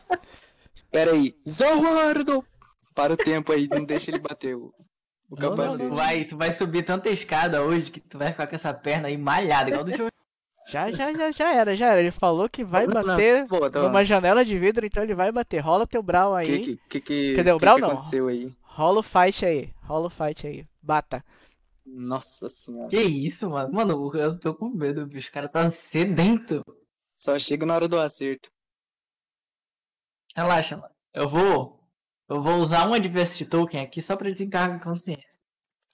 Peraí. Zorro Para o tempo aí, não deixa ele bater o, o Não, não, capacete. tu vai, tu vai subir tanta escada hoje que tu vai ficar com essa perna aí malhada, igual do. Já, já, já, já era, já era. Ele falou que vai Não, não, bater pô, tá- numa janela de vidro, então ele vai bater. Rola teu brawl aí. que, que, que, Quer dizer, o que não. aconteceu aí? Rola o fight aí. Rola o fight aí. Bata. Nossa senhora. Que isso, mano? Mano, eu tô com medo, bicho. O cara tá sedento. Só chega na hora do acerto. Relaxa, mano. Eu vou. Eu vou usar um Adversity Token aqui só pra desencargar a consciência.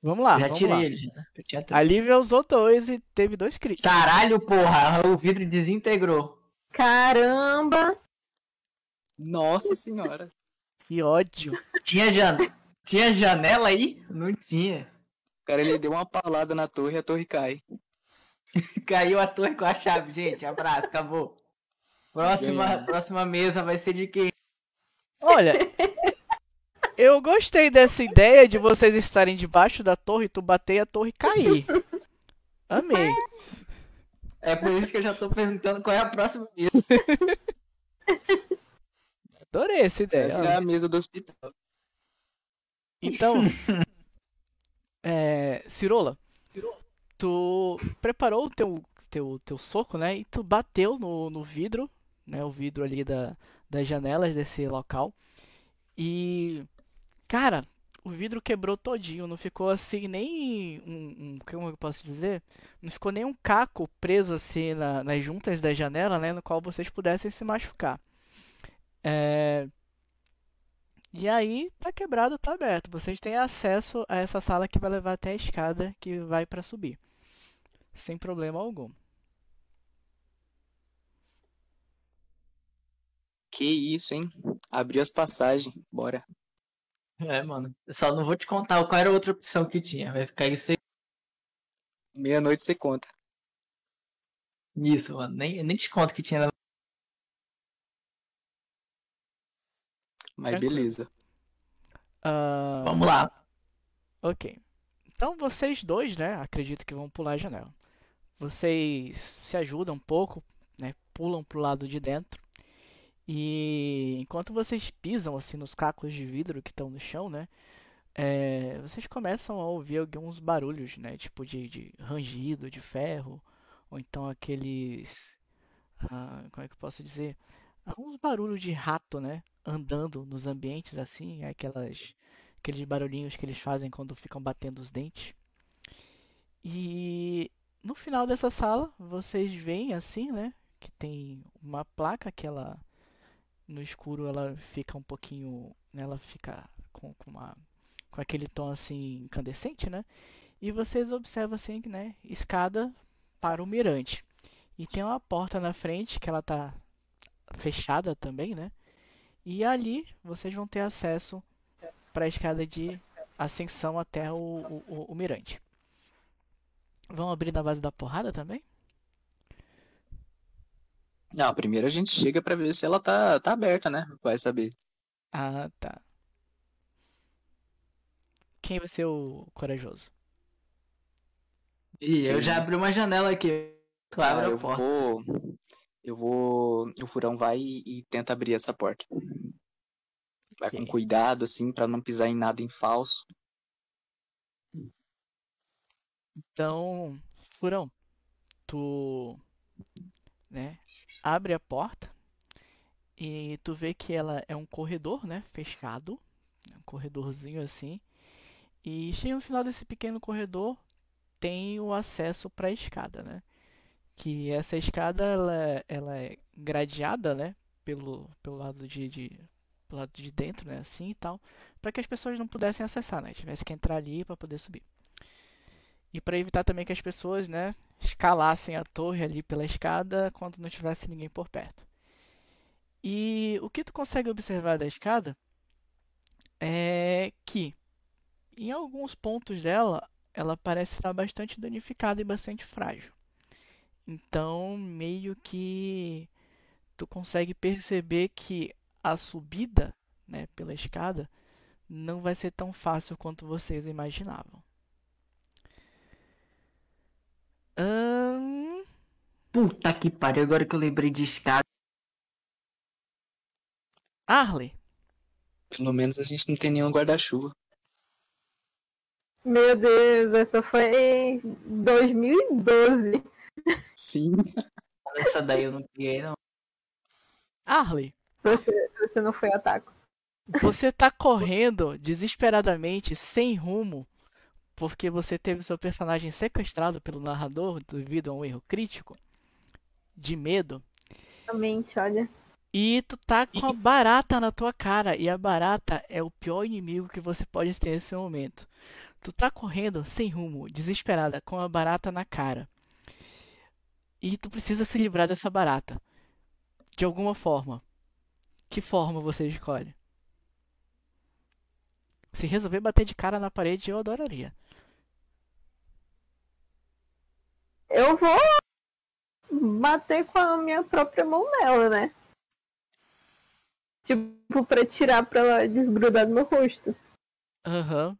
Vamos lá, já vamos tirei lá. ele, já. A Lívia usou dois e teve dois críticos. Caralho, porra, o vidro desintegrou. Caramba! Nossa senhora. Que ódio. Tinha, jan... tinha janela aí? Não tinha. O cara ele deu uma palada na torre e a torre cai. Caiu a torre com a chave, gente. Abraço, acabou. Próxima, próxima mesa vai ser de quem? Olha, eu gostei dessa ideia de vocês estarem debaixo da torre, tu bater e a torre cair. Amei. É por isso que eu já tô perguntando qual é a próxima mesa. Adorei essa ideia. Essa é a mesa do hospital. Então, é, Cirola, tu preparou o teu, teu, teu soco, né? E tu bateu no, no vidro, né? O vidro ali da, das janelas desse local. E, cara, o vidro quebrou todinho. Não ficou assim nem um, um- como eu posso dizer? Não ficou nem um caco preso assim na- nas juntas da janela, né? No qual vocês pudessem se machucar. É, e aí, tá quebrado, tá aberto. Vocês têm acesso a essa sala que vai levar até a escada que vai pra subir. Sem problema algum. Que isso, hein? Abriu as passagens. Bora. É, mano. Eu só não vou te contar qual era a outra opção que tinha. Vai ficar isso Meia-noite você conta. nisso, mano. Nem, nem te conto que tinha. na- Mas Tranquilo. beleza. Ah, Vamos lá. ok. Então vocês dois, né? Acredito que vão pular a janela. Vocês se ajudam um pouco, né? Pulam pro lado de dentro. E enquanto vocês pisam assim nos cacos de vidro que estão no chão, né? é, vocês começam a ouvir alguns barulhos, né? Tipo de, de rangido de ferro, ou então aqueles. ah, como é que eu posso dizer? Alguns barulhos de rato, né? Andando nos ambientes assim, aquelas, aqueles barulhinhos que eles fazem quando ficam batendo os dentes. E no final dessa sala, vocês veem assim, né? Que tem uma placa que ela no escuro ela fica um pouquinho, né, ela fica com, com uma com aquele tom assim incandescente, né? E vocês observam assim, né, escada para o mirante. E tem uma porta na frente que ela tá fechada também, né? E ali vocês vão ter acesso para a escada de ascensão até o, o, o- o mirante. Vão abrir na base da porrada também? Não, primeiro a gente chega pra ver se ela tá, tá aberta, né? Vai saber. Ah, tá. Quem vai ser o corajoso? Ih, eu já abri uma janela aqui. Tu abre Ah, a eu porta. vou. Eu vou. O furão vai e, e tenta abrir essa porta. Vai com Ok. cuidado, assim, pra não pisar em nada em falso. Então, Furão, tu, né, abre a porta e tu vê que ela é um corredor, né, fechado, um corredorzinho assim. E chega no final desse pequeno corredor, tem o acesso para a escada, né? Que essa escada ela, ela é gradeada, né, pelo, pelo lado de, de pelo lado de dentro, né, assim e tal, para que as pessoas não pudessem acessar, né? Tivesse que entrar ali para poder subir. E para evitar também que as pessoas, né, escalassem a torre ali pela escada quando não tivesse ninguém por perto. E o que tu consegue observar da escada é que em alguns pontos dela ela parece estar bastante danificada e bastante frágil. Então, meio que tu consegue perceber que a subida, né, pela escada não vai ser tão fácil quanto vocês imaginavam. Ahn, Puta que pariu, agora que eu lembrei de escada. Arley, Pelo menos a gente não tem nenhum guarda-chuva. Meu Deus, essa foi em 2012. Sim. Essa daí eu não peguei, não. Arley, Você, você não foi ataque. você tá correndo desesperadamente, sem rumo, porque você teve seu personagem sequestrado pelo narrador devido a um erro crítico, de medo, Realmente, olha. e tu tá com a barata na tua cara, e a barata é o pior inimigo que você pode ter nesse momento. Tu tá correndo sem rumo, desesperada, com a barata na cara. E tu precisa se livrar dessa barata. De alguma forma. Que forma você escolhe? Se resolver bater de cara na parede, eu adoraria. Eu vou bater com a minha própria mão nela, né? Tipo, pra tirar pra ela desgrudar do meu rosto. Aham.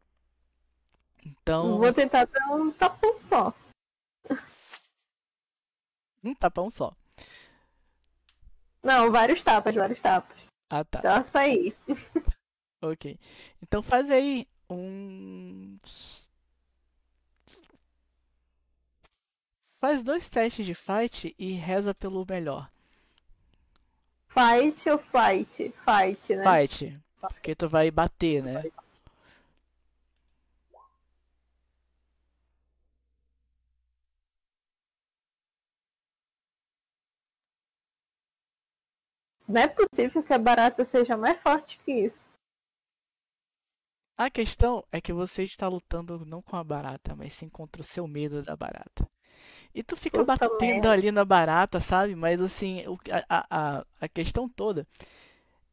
Então, Vou tentar dar um tapão só. um tapão só. Não, vários tapas, vários tapas. Ah, tá. Ela sair. Ok. Então faz aí um. Faz dois testes de fight e reza pelo melhor. Fight ou flight? Fight, né? Fight. Porque tu vai bater, né? Não é possível que a barata seja mais forte que isso. A questão é que você está lutando não com a barata, mas sim contra o seu medo da barata. E tu fica Puta batendo merda. ali na barata, sabe? Mas assim, a, a, a questão toda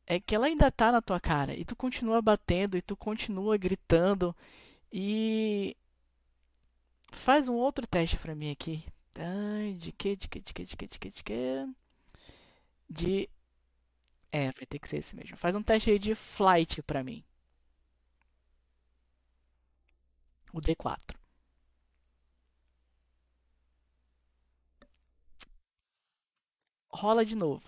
é que ela ainda tá na tua cara. E tu continua batendo, e tu continua gritando. E. Faz um outro teste pra mim aqui. De que, de que, de que, de que, de que, de que? De. É, vai ter que ser esse mesmo. Faz um teste aí de flight pra mim. O D4. Rola de novo.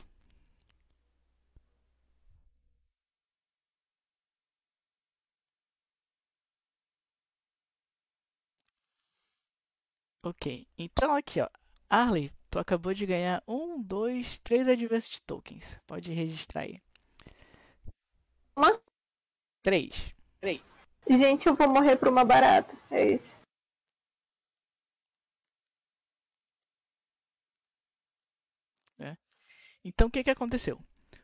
Ok, então aqui ó, Arley, tu acabou de ganhar um, dois, três Adversity Tokens. Pode registrar aí. Uma? Três. Gente, eu vou morrer pra uma barata. É isso. Então o que que aconteceu?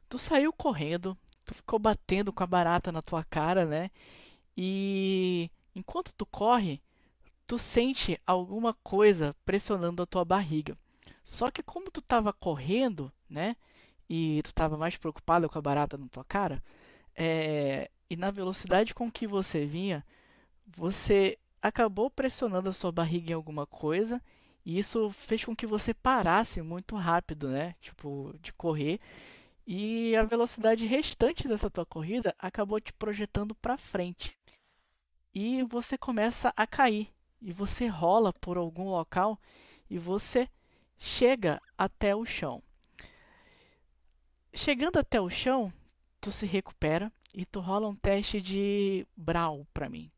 Tu saiu correndo, tu ficou batendo com a barata na tua cara, né? E enquanto tu corre, tu sente alguma coisa pressionando a tua barriga. Só que como tu tava correndo, né? E tu tava mais preocupado com a barata na tua cara, é, e na velocidade com que você vinha, você acabou pressionando a sua barriga em alguma coisa e isso fez com que você parasse muito rápido, né? Tipo, de correr. E a velocidade restante dessa tua corrida acabou te projetando para frente. E você começa a cair. E você rola por algum local e você chega até o chão. Chegando até o chão, tu se recupera e tu rola um teste de Brawl pra mim.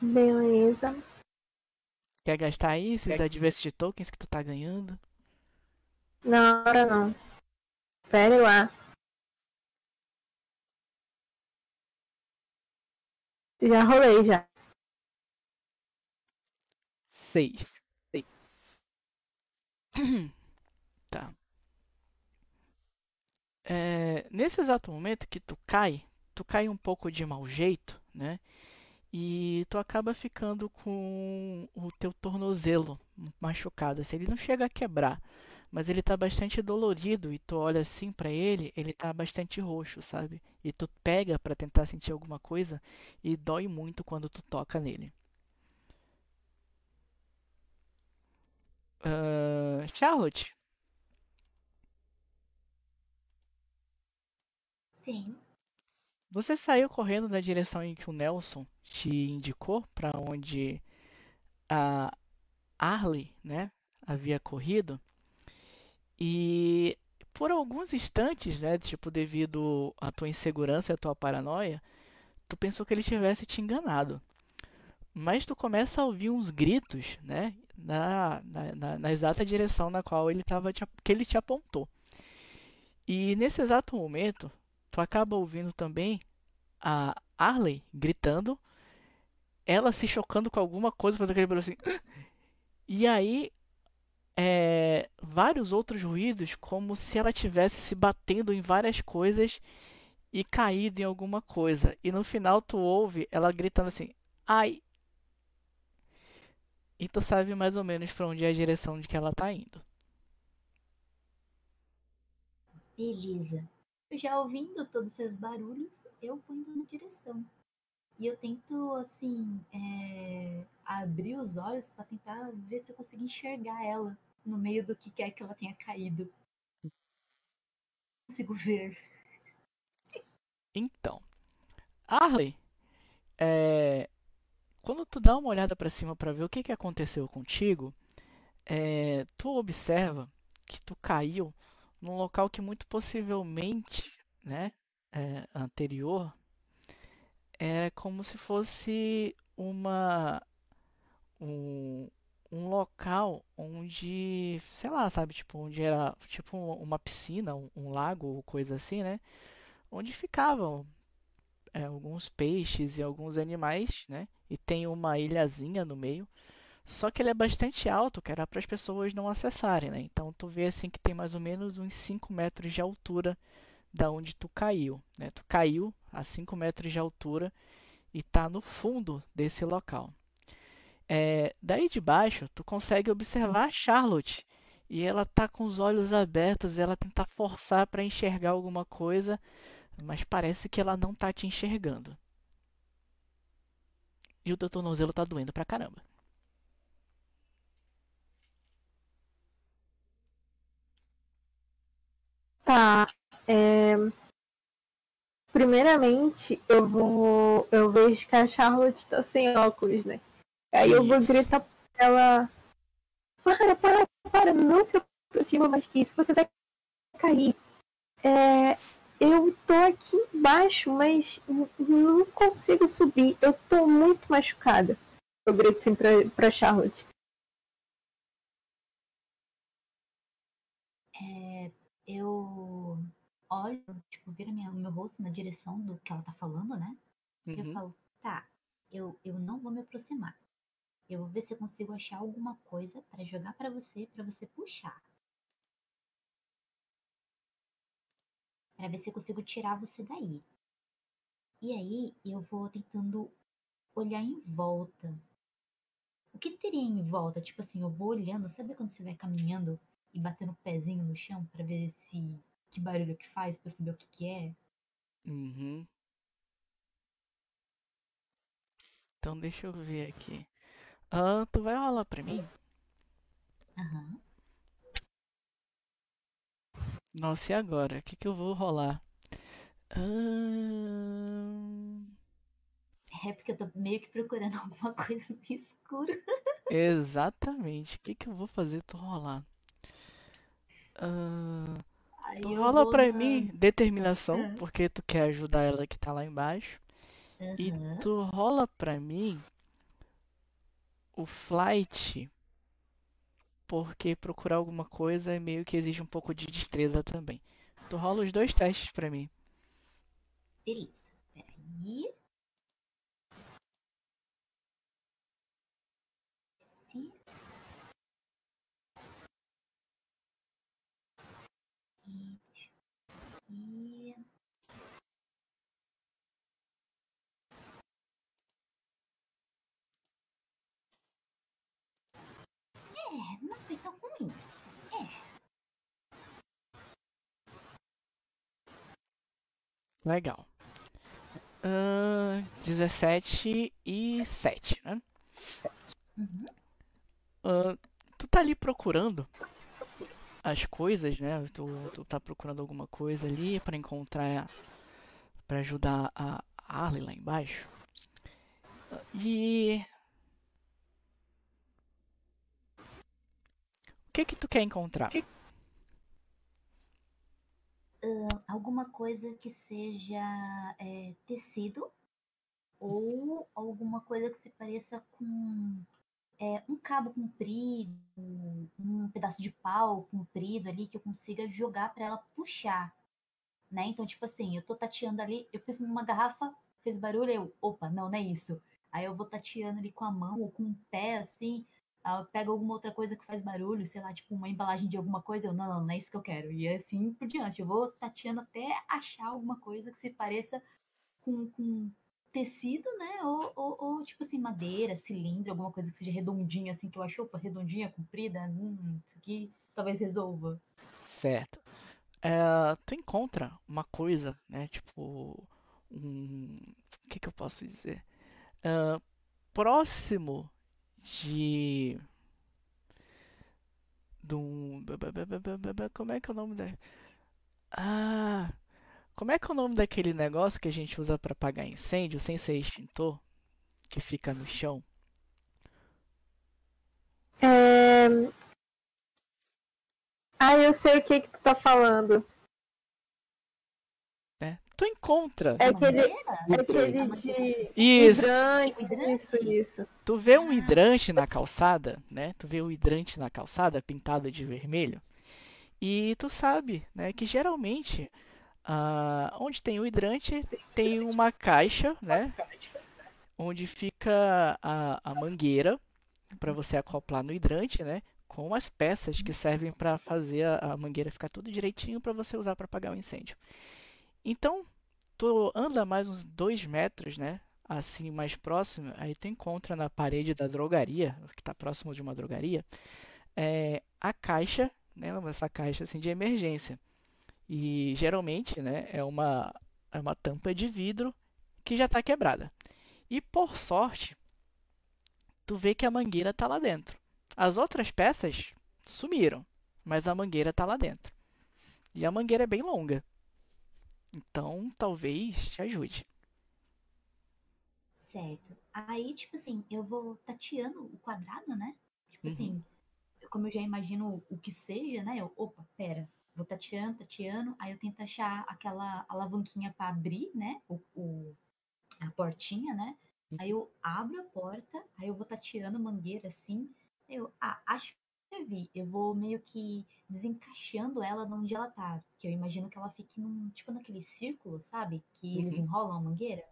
Beleza. Quer gastar aí esses Adversity Tokens que tu tá ganhando? Na hora não. Pera lá. Já rolei já. Seis. Seis. Tá. É, nesse exato momento que tu cai, tu cai um pouco de mau jeito, né? E tu acaba ficando com o teu tornozelo machucado. Assim, ele não chega a quebrar, mas ele tá bastante dolorido e tu olha assim pra ele, ele tá bastante roxo, sabe? E tu pega pra tentar sentir alguma coisa e dói muito quando tu toca nele. Ah, Charlotte, Sim. Você saiu correndo na direção em que o Nelson te indicou para onde a Arley, né, havia corrido. E por alguns instantes, né, tipo devido à tua insegurança e à tua paranoia, tu pensou que ele tivesse te enganado. Mas tu começa a ouvir uns gritos, né, na, na, na, na exata direção na qual ele tava te, que ele te apontou. E nesse exato momento, tu acaba ouvindo também a Arley gritando, ela se chocando com alguma coisa, fazendo aquele assim. E aí, é, vários outros ruídos, como se ela tivesse se batendo em várias coisas e caído em alguma coisa. E no final tu ouve ela gritando assim: "Ai!" E tu sabe mais ou menos para onde é a direção de que ela tá indo. Beleza. Já ouvindo todos esses barulhos, eu vou indo na direção. E eu tento, assim, é... abrir os olhos para tentar ver se eu consigo enxergar ela no meio do que quer que ela tenha caído. Não consigo ver. Então, Arley, é... quando tu dá uma olhada para cima para ver o que, que aconteceu contigo, é... tu observa que tu caiu num local que muito possivelmente, né, é, anterior, era como se fosse uma um, um local onde, sei lá, sabe, tipo, onde era tipo uma piscina, um, um lago ou coisa assim, né, onde ficavam é, alguns peixes e alguns animais, né, e tem uma ilhazinha no meio. Só que ele é bastante alto, que era para as pessoas não acessarem, né? Então tu vê assim que tem mais ou menos uns 5 metros de altura da onde tu caiu, né? Tu caiu a 5 metros de altura e tá no fundo desse local. É, daí de baixo, tu consegue observar a Charlotte e ela tá com os olhos abertos, ela tenta forçar para enxergar alguma coisa, mas parece que ela não tá te enxergando. E o teu tornozelo tá doendo pra caramba. Tá. É... Primeiramente, eu vou. Eu vejo que a Charlotte tá sem óculos, né? Aí eu vou gritar pra ela. Para, para, para, não se aproxima mais que isso, você vai cair. É, eu tô aqui embaixo, mas não consigo subir. Eu tô muito machucada. Eu grito assim pra, pra Charlotte. Eu olho, tipo, viro minha, meu rosto na direção do que ela tá falando, né? Uhum. E eu falo, tá, eu, eu não vou me aproximar. Eu vou ver se eu consigo achar alguma coisa para jogar para você, para você puxar. Para ver se eu consigo tirar você daí. E aí eu vou tentando olhar em volta. O que teria em volta? Tipo assim, eu vou olhando, sabe quando você vai caminhando e batendo o pezinho no chão para ver se que barulho que faz, pra saber o que que é. Uhum. Então deixa eu ver aqui. Ah, tu vai rolar pra mim? Aham. Uhum. Nossa, e agora? O que, que eu vou rolar? Ah... É porque eu tô meio que procurando alguma coisa no escuro. Exatamente. O que, que eu vou fazer tu rolar? Uh, tu rola pra na... mim determinação, uhum. porque tu quer ajudar ela que tá lá embaixo. Uhum. E tu rola pra mim o flight, porque procurar alguma coisa é meio que exige um pouco de destreza também. Tu rola os dois testes pra mim. Beleza. Peraí. Aqui. É, não foi tão ruim. É. Legal. Uh, 17 e 7, né? Uhum. Uh, tu tá ali procurando as coisas, né? Tu, tu tá procurando alguma coisa ali para encontrar, para ajudar a Arley lá embaixo. E o que que tu quer encontrar? alguma coisa que seja é, tecido ou alguma coisa que se pareça com é, um cabo comprido, um pedaço de pau comprido ali que eu consiga jogar para ela puxar, né? Então, tipo assim, eu tô tateando ali, eu preciso de uma garrafa, fez barulho, eu, opa, não, não é isso. Aí eu vou tateando ali com a mão ou com o pé, assim, eu pego alguma outra coisa que faz barulho, sei lá, tipo uma embalagem de alguma coisa, eu, não, não, não é isso que eu quero. E assim por diante, eu vou tateando até achar alguma coisa que se pareça com, com tecido, né? Ou, ou, ou, tipo assim, madeira, cilindro, alguma coisa que seja redondinha, assim, que eu acho, opa, redondinha, comprida, hum, isso aqui talvez resolva. Certo. É, tu encontra uma coisa, né? Tipo, um. O que, que eu posso dizer? Próximo de. Um. Como é que é o nome da. Ah. Como é que é o nome daquele negócio que a gente usa para apagar incêndio sem ser extintor? Que fica no chão? É... Ah, eu sei o que, que tu tá falando. É. Tu encontra. É aquele, é aquele de isso. hidrante, isso, isso. Tu vê um hidrante na calçada, né? Tu vê o um hidrante na calçada pintado de vermelho. E tu sabe, né, que geralmente ah, onde tem o hidrante, tem uma caixa, né? Onde fica a, a mangueira para você acoplar no hidrante, né? Com as peças que servem para fazer a, a, mangueira ficar tudo direitinho para você usar para apagar o incêndio. Então, tu anda mais uns dois metros, né? Assim, mais próximo, aí tu encontra na parede da drogaria, que está próximo de uma drogaria, é, a caixa, né? Essa caixa assim de emergência. E geralmente né, é, uma, é uma tampa de vidro que já está quebrada. E por sorte, tu vê que a mangueira está lá dentro. As outras peças sumiram, mas a mangueira está lá dentro. E a mangueira é bem longa. Então, talvez te ajude. Certo. Aí, tipo assim, eu vou tateando o quadrado, né? Tipo uhum. assim, como eu já imagino o que seja, né? Eu, opa, pera, vou tateando, tateando, aí eu tento achar aquela alavanquinha para abrir, né? O, o, a portinha, né? Uhum. Aí eu abro a porta, aí eu vou tateando mangueira assim. Eu ah, acho que eu vi. Eu vou meio que desencaixando ela de onde ela tá. Que eu imagino que ela fique num, tipo naquele círculo, sabe? Que uhum. eles enrolam a mangueira.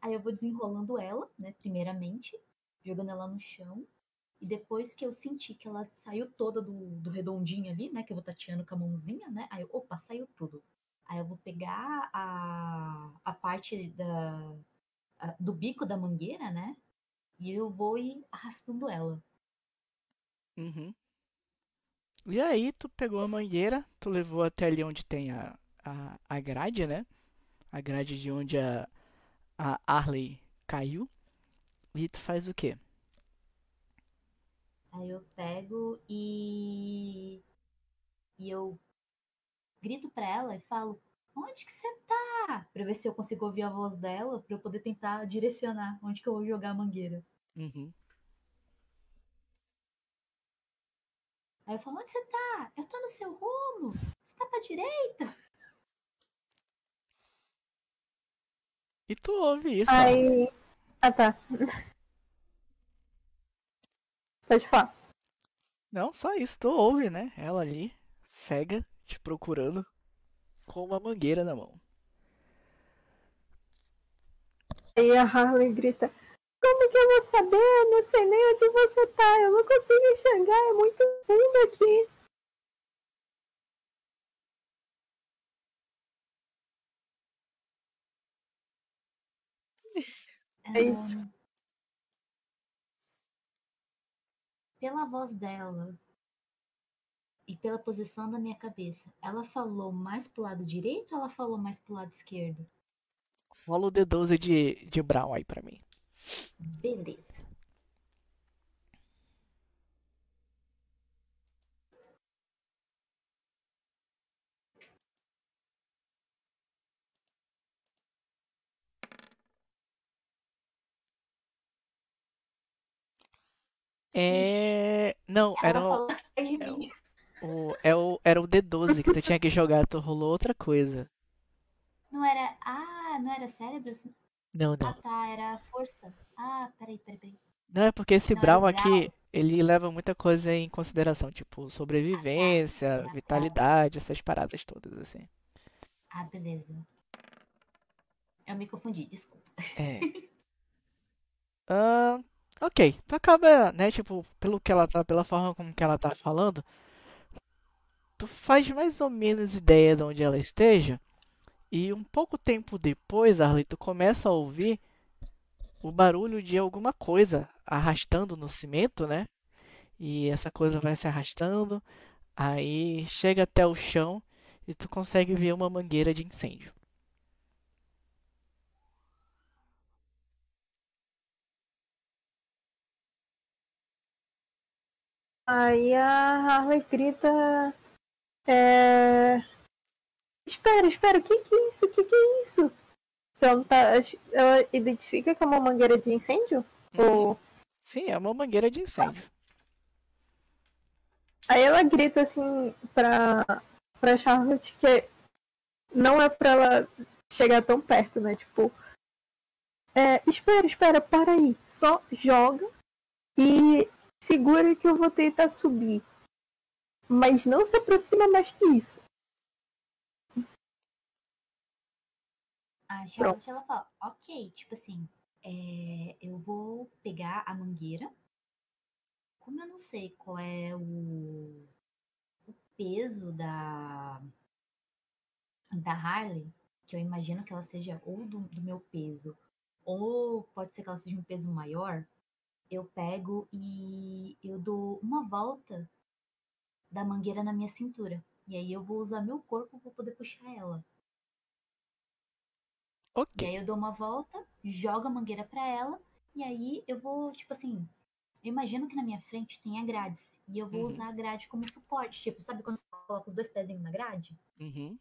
Aí eu vou desenrolando ela, né? Primeiramente, jogando ela no chão. E depois que eu senti que ela saiu toda do, do redondinho ali, né? Que eu vou tateando com a mãozinha, né? Aí eu, opa, saiu tudo. Aí eu vou pegar a, a parte da, a, do bico da mangueira, né? E eu vou ir arrastando ela. Uhum. E aí, tu pegou a mangueira, tu levou até ali onde tem a, a, a grade, né? A grade de onde a, a Arley caiu. E tu faz o quê? Aí eu pego e. E eu grito pra ela e falo: Onde que você tá? Pra ver se eu consigo ouvir a voz dela, pra eu poder tentar direcionar onde que eu vou jogar a mangueira. Uhum. Aí eu falo: Onde você tá? Eu tô no seu rumo. Você tá pra direita? E tu ouve isso? Aí. Ah, tá. Pode falar. Não, só isso. Tu ouve, né? Ela ali, cega, te procurando, com uma mangueira na mão. E a Harley grita: Como que eu vou saber? Eu não sei nem onde você tá. Eu não consigo enxergar. É muito fundo aqui. Aí, tipo, pela voz dela e pela posição da minha cabeça, ela falou mais pro lado direito ou ela falou mais pro lado esquerdo? Rola o D12 de, de Brown aí pra mim. Beleza. É. Não, era o. É o, é o, era o D12 que tu tinha que jogar, tu rolou outra coisa. Não era. Ah, não era cérebros? Não, não. Ah, tá, era força. Ah, peraí, peraí, peraí. Não, é porque esse Não, Brown aqui, ele leva muita coisa em consideração, tipo sobrevivência, tá. vitalidade, essas paradas todas, assim. Ah, beleza. Eu me confundi, desculpa. É. Ahn, ok, tu acaba, né, tipo, pelo que ela tá, pela forma como que ela tá falando, tu faz mais ou menos ideia de onde ela esteja, e um pouco tempo depois, Arley, tu começa a ouvir o barulho de alguma coisa arrastando no cimento, né? E essa coisa vai se arrastando, aí chega até o chão e tu consegue ver uma mangueira de incêndio. Aí a Harley grita. É... Espera, espera, o que, que é isso? O que, que é isso? Então tá, ela identifica que é uma mangueira de incêndio? Ou... Sim, é uma mangueira de incêndio. Aí ela grita assim pra, pra Charlotte que não é pra ela chegar tão perto, né? Tipo, é, espera, espera, para aí. Só joga e segura que eu vou tentar subir. Mas não se aproxima mais que isso. A Charlotte, ela fala, ok, tipo assim, é, eu vou pegar a mangueira. Como eu não sei qual é o, o peso da, da Harley, que eu imagino que ela seja ou do, do meu peso, ou pode ser que ela seja um peso maior, eu pego e eu dou uma volta da mangueira na minha cintura. E aí eu vou usar meu corpo para poder puxar ela. E Ok. aí eu dou uma volta, jogo a mangueira pra ela, e aí eu vou, tipo assim, eu imagino que na minha frente tem a grade, e eu vou Uhum. usar a grade como suporte, tipo, sabe quando você coloca os dois pezinhos na grade? Uhum.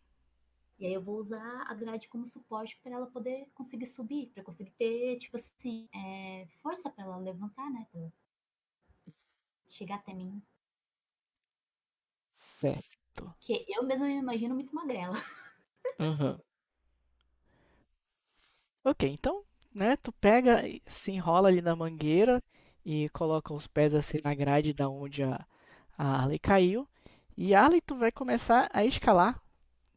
E aí eu vou usar a grade como suporte pra ela poder conseguir subir, pra conseguir ter, tipo assim, é, força pra ela levantar, né, pra chegar até mim. Certo. Porque eu mesma me imagino muito magrela. Uhum. Ok, então, né, tu pega, e se enrola ali na mangueira e coloca os pés assim na grade da onde a, a Harley caiu. E Harley, tu vai começar a escalar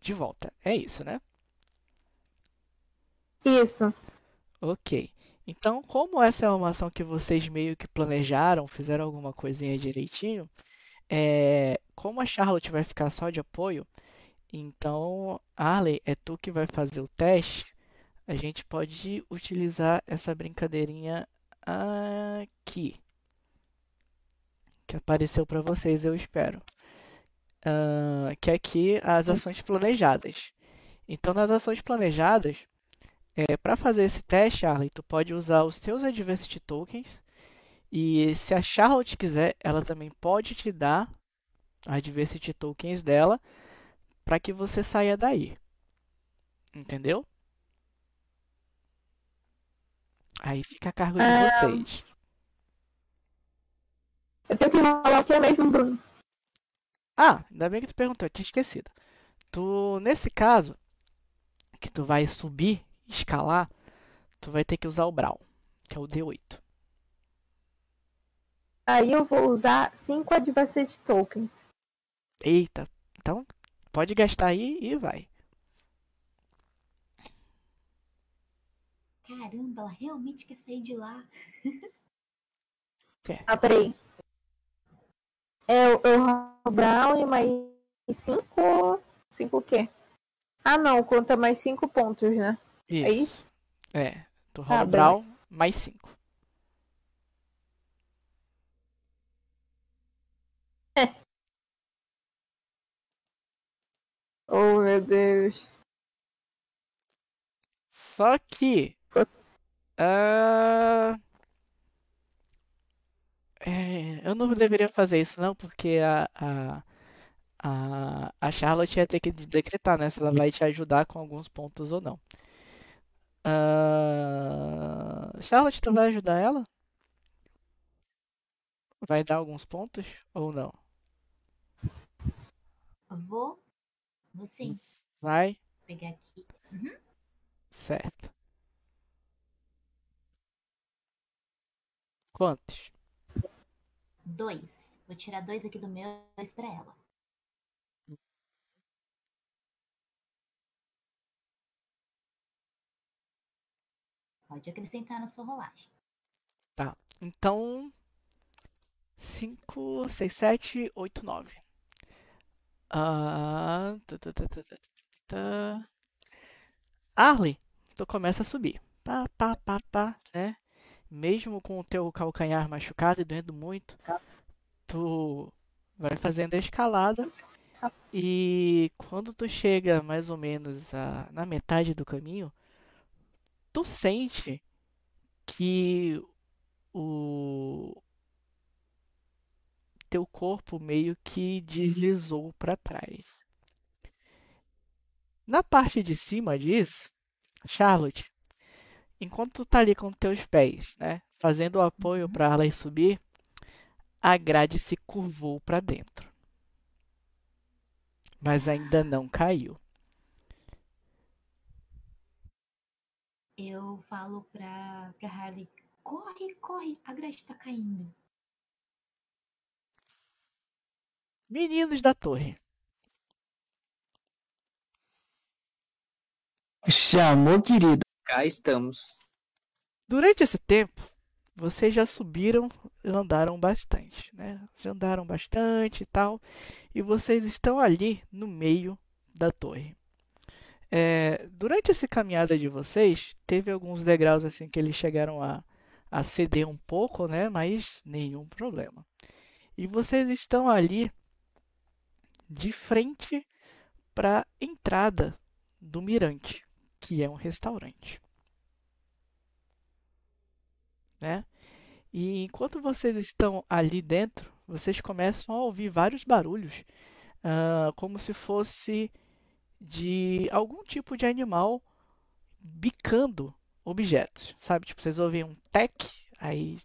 de volta. É isso, né? Isso. Ok. Então, como essa é uma ação que vocês meio que planejaram, fizeram alguma coisinha direitinho, é, como a Charlotte vai ficar só de apoio, então, Arley, é tu que vai fazer o teste. A gente pode utilizar essa brincadeirinha aqui, que apareceu para vocês, eu espero. Ah, que é aqui as ações planejadas. Então, nas ações planejadas, é, para fazer esse teste, Arley, tu pode usar os teus Adversity Tokens. E se a Charlotte quiser, ela também pode te dar Adversity Tokens dela para que você saia daí. Entendeu? Aí fica a cargo de vocês. Eu tenho que enrolar o que é mesmo, Bruno. Ah, ainda bem que tu perguntou, eu tinha esquecido. Tu, nesse caso, que tu vai subir, escalar, tu vai ter que usar o Brawl, que é o D8. Aí eu vou usar 5 Adversity Tokens. Eita, então pode gastar aí e vai. Caramba, ela realmente quer sair de lá. Ah, peraí. Eu, eu rolo Brown e mais 5. 5 o quê? Ah, não, conta mais 5 pontos, né? É isso? É, tu rola Tá o bom. Brawl mais 5. Oh, meu Deus. Só que. ah, é, eu não deveria fazer isso, não, porque a, a, a, a Charlotte ia ter que decretar, né? Se ela vai te ajudar com alguns pontos ou não. Ah, Charlotte, tu vai ajudar ela? Vai dar alguns pontos ou não? Vou, vou sim. Vai? pegar aqui. Uhum. Certo. Quantos? Dois. Vou tirar dois aqui do meu, dois pra ela. Pode acrescentar na sua rolagem. Tá. Então. 5, 6, 7, 8, 9. Ah. Tá, tá, tá, tá, tá, tá. Arley, tu começa a subir. Pá, pá, pá, pá, né? Mesmo com o teu calcanhar machucado e doendo muito, tu vai fazendo a escalada e quando tu chega mais ou menos a, na metade do caminho, tu sente que o teu corpo meio que deslizou para trás. Na parte de cima disso, Charlotte, enquanto tu tá ali com teus pés, né, fazendo o apoio para ela subir, a grade se curvou para dentro. Mas ainda não caiu. Eu falo pra, pra Harley: corre, corre, a grade tá caindo. Meninos da torre. Chamou, querido. Cá estamos. Durante esse tempo, vocês já subiram andaram bastante, né? Já andaram bastante e tal. E vocês estão ali no meio da torre. É, durante essa caminhada de vocês, teve alguns degraus assim que eles chegaram a, a ceder um pouco, né? Mas nenhum problema. E vocês estão ali de frente para a entrada do mirante que é um restaurante. Né? E enquanto vocês estão ali dentro, vocês começam a ouvir vários barulhos, uh, como se fosse de algum tipo de animal bicando objetos, sabe? Tipo, vocês ouvem um tec aí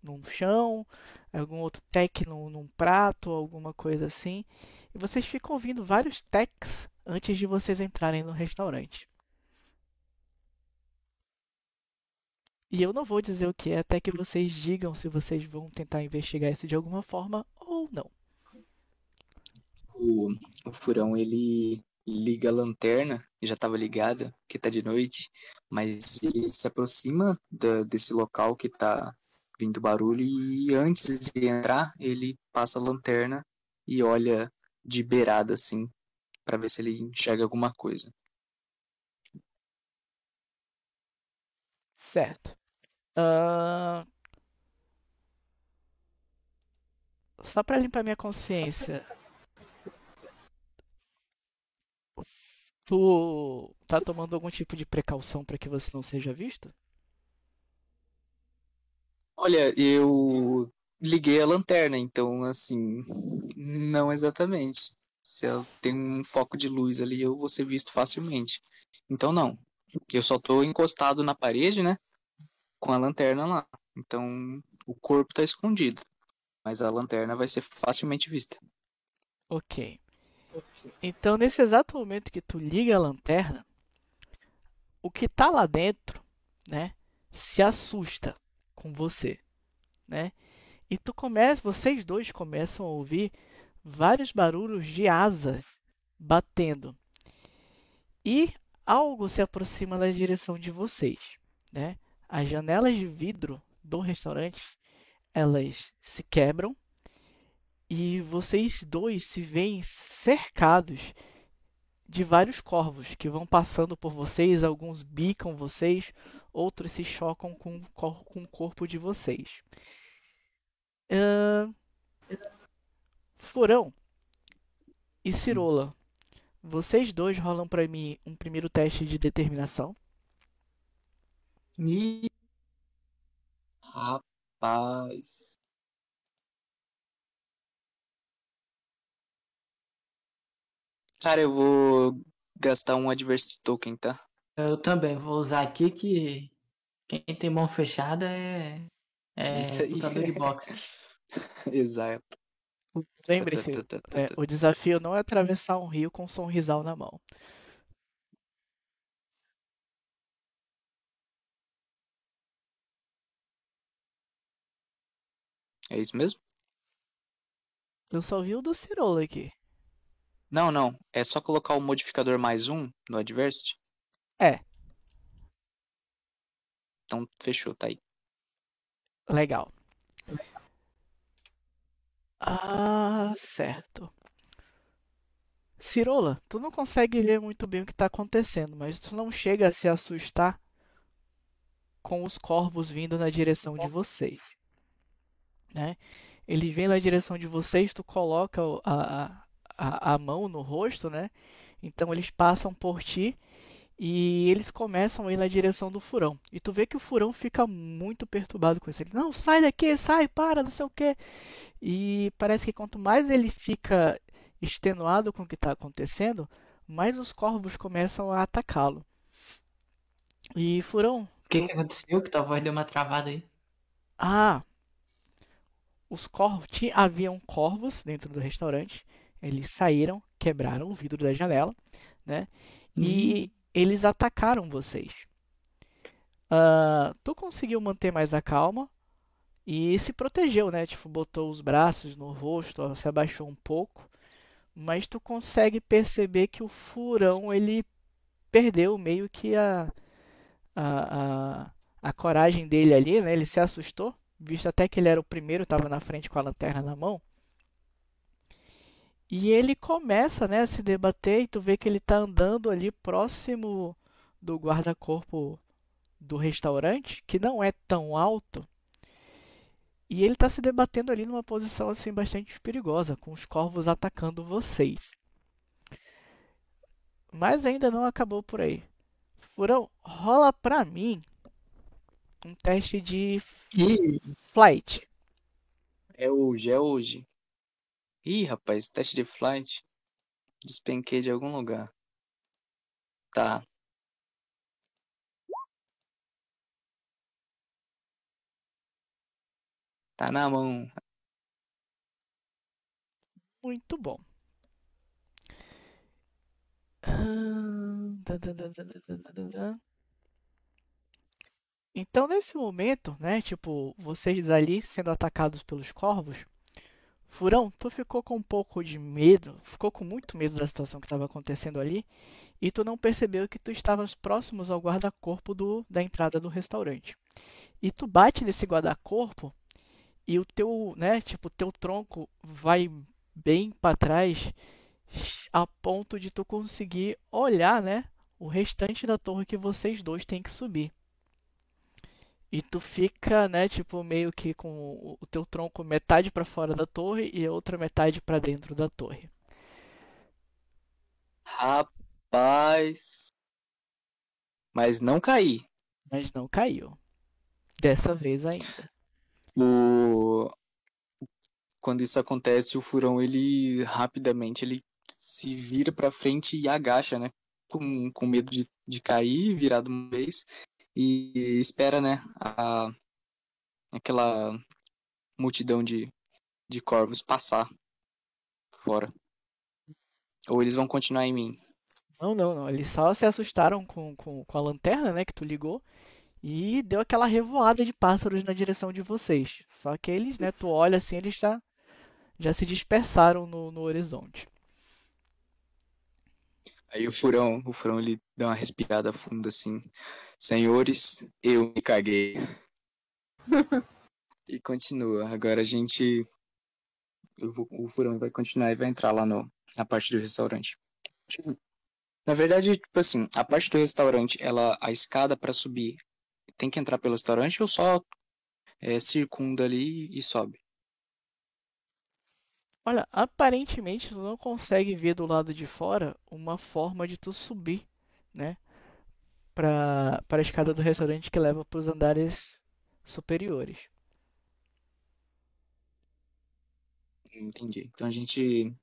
no chão, algum outro tec num, num prato, alguma coisa assim. E vocês ficam ouvindo vários tecs antes de vocês entrarem no restaurante. E eu não vou dizer o que é até que vocês digam se vocês vão tentar investigar isso de alguma forma ou não. O, o furão ele liga a lanterna, já estava ligada, que está de noite, mas ele se aproxima da, desse local que está vindo barulho e antes de entrar ele passa a lanterna e olha de beirada assim para ver se ele enxerga alguma coisa. Certo. Só para limpar minha consciência. Tu tá tomando algum tipo de precaução para que você não seja visto? Olha, eu liguei a lanterna, então assim, não exatamente. Se eu tenho um foco de luz ali, eu vou ser visto facilmente. Então não. Eu só tô encostado na parede, né? Com a lanterna lá. Então o corpo está escondido, mas a lanterna vai ser facilmente vista. Ok. Então nesse exato momento que tu liga a lanterna, o que está lá dentro, né, se assusta com você, né? E tu começa, vocês dois começam a ouvir vários barulhos de asas batendo. E algo se aproxima na direção de vocês, né? As janelas de vidro do restaurante elas se quebram e vocês dois se veem cercados de vários corvos que vão passando por vocês, alguns bicam vocês, outros se chocam com, com o corpo de vocês. Uh... Furão e Cirola, vocês dois rolam para mim um primeiro teste de determinação. E... Rapaz. Cara, eu vou gastar um Adversity Token, tá? Eu também vou usar aqui que quem tem mão fechada é, é Isso aí. lutador de boxe. Exato. Lembre-se, é, o desafio não é atravessar um rio com um sorrisal na mão. É isso mesmo? Eu só vi o do Cirola aqui. Não, não. É só colocar o modificador mais um no Adversity. É. Então, fechou, tá aí. Legal. Ah, certo. Cirola, tu não consegue ler muito bem o que está acontecendo, mas tu não chega a se assustar com os corvos vindo na direção de vocês. Né? Ele vem na direção de vocês, tu coloca a, a, a mão no rosto, né? Então eles passam por ti e eles começam a ir na direção do furão. E tu vê que o furão fica muito perturbado com isso. Ele, não, sai daqui, sai, para, não sei o quê. E parece que quanto mais ele fica extenuado com o que está acontecendo, mais os corvos começam a atacá-lo. E furão. O que, que aconteceu? Que tua voz deu uma travada aí. Ah, os corvos. Haviam corvos dentro do restaurante. Eles saíram, quebraram o vidro da janela, né? Uhum. E eles atacaram vocês. Uh, tu conseguiu manter mais a calma e se protegeu, né? Tipo, botou os braços no rosto, se abaixou um pouco. Mas tu consegue perceber que o furão ele perdeu meio que a, a, a, a coragem dele ali, né? Ele se assustou visto até que ele era o primeiro, estava na frente com a lanterna na mão. E ele começa né, a se debater e tu vê que ele está andando ali próximo do guarda-corpo do restaurante, que não é tão alto. E ele está se debatendo ali numa posição assim bastante perigosa, com os corvos atacando vocês. Mas ainda não acabou por aí. Furão, rola pra mim um teste de flight. É hoje, é hoje. Ih, rapaz, teste de flight. Despenquei de algum lugar. Tá. Tá na mão. Muito bom. Então, nesse momento, né, tipo, vocês ali sendo atacados pelos corvos, Furão, tu ficou com um pouco de medo, ficou com muito medo da situação que estava acontecendo ali, e tu não percebeu que tu estavas próximos ao guarda-corpo da entrada do restaurante. E tu bate nesse guarda-corpo e o teu, né, tipo, teu tronco vai bem para trás a ponto de tu conseguir olhar, né, o restante da torre que vocês dois têm que subir. E tu fica, né, tipo, meio que com o teu tronco metade para fora da torre e a outra metade para dentro da torre. Rapaz. Mas não caí. Mas não caiu. Dessa vez ainda. O... Quando isso acontece, o furão, ele rapidamente, ele se vira pra frente e agacha, né? Com, com medo de, de cair, virado uma vez e espera, né, a, aquela multidão de, de corvos passar fora. Ou eles vão continuar em mim? Não, não, não. Eles só se assustaram com, com, com a lanterna, né, que tu ligou. E deu aquela revoada de pássaros na direção de vocês. Só que eles, né, tu olha assim, eles já, já se dispersaram no, no horizonte. Aí o furão, o furão ele dá uma respirada funda assim. Senhores, eu me caguei. e continua. Agora a gente. Vou, o furão vai continuar e vai entrar lá no, na parte do restaurante. Na verdade, tipo assim, a parte do restaurante, ela, a escada para subir, tem que entrar pelo restaurante ou só é, circunda ali e sobe? Olha, aparentemente tu não consegue ver do lado de fora uma forma de tu subir, né? Para a escada do restaurante que leva para os andares superiores. Entendi. Então a gente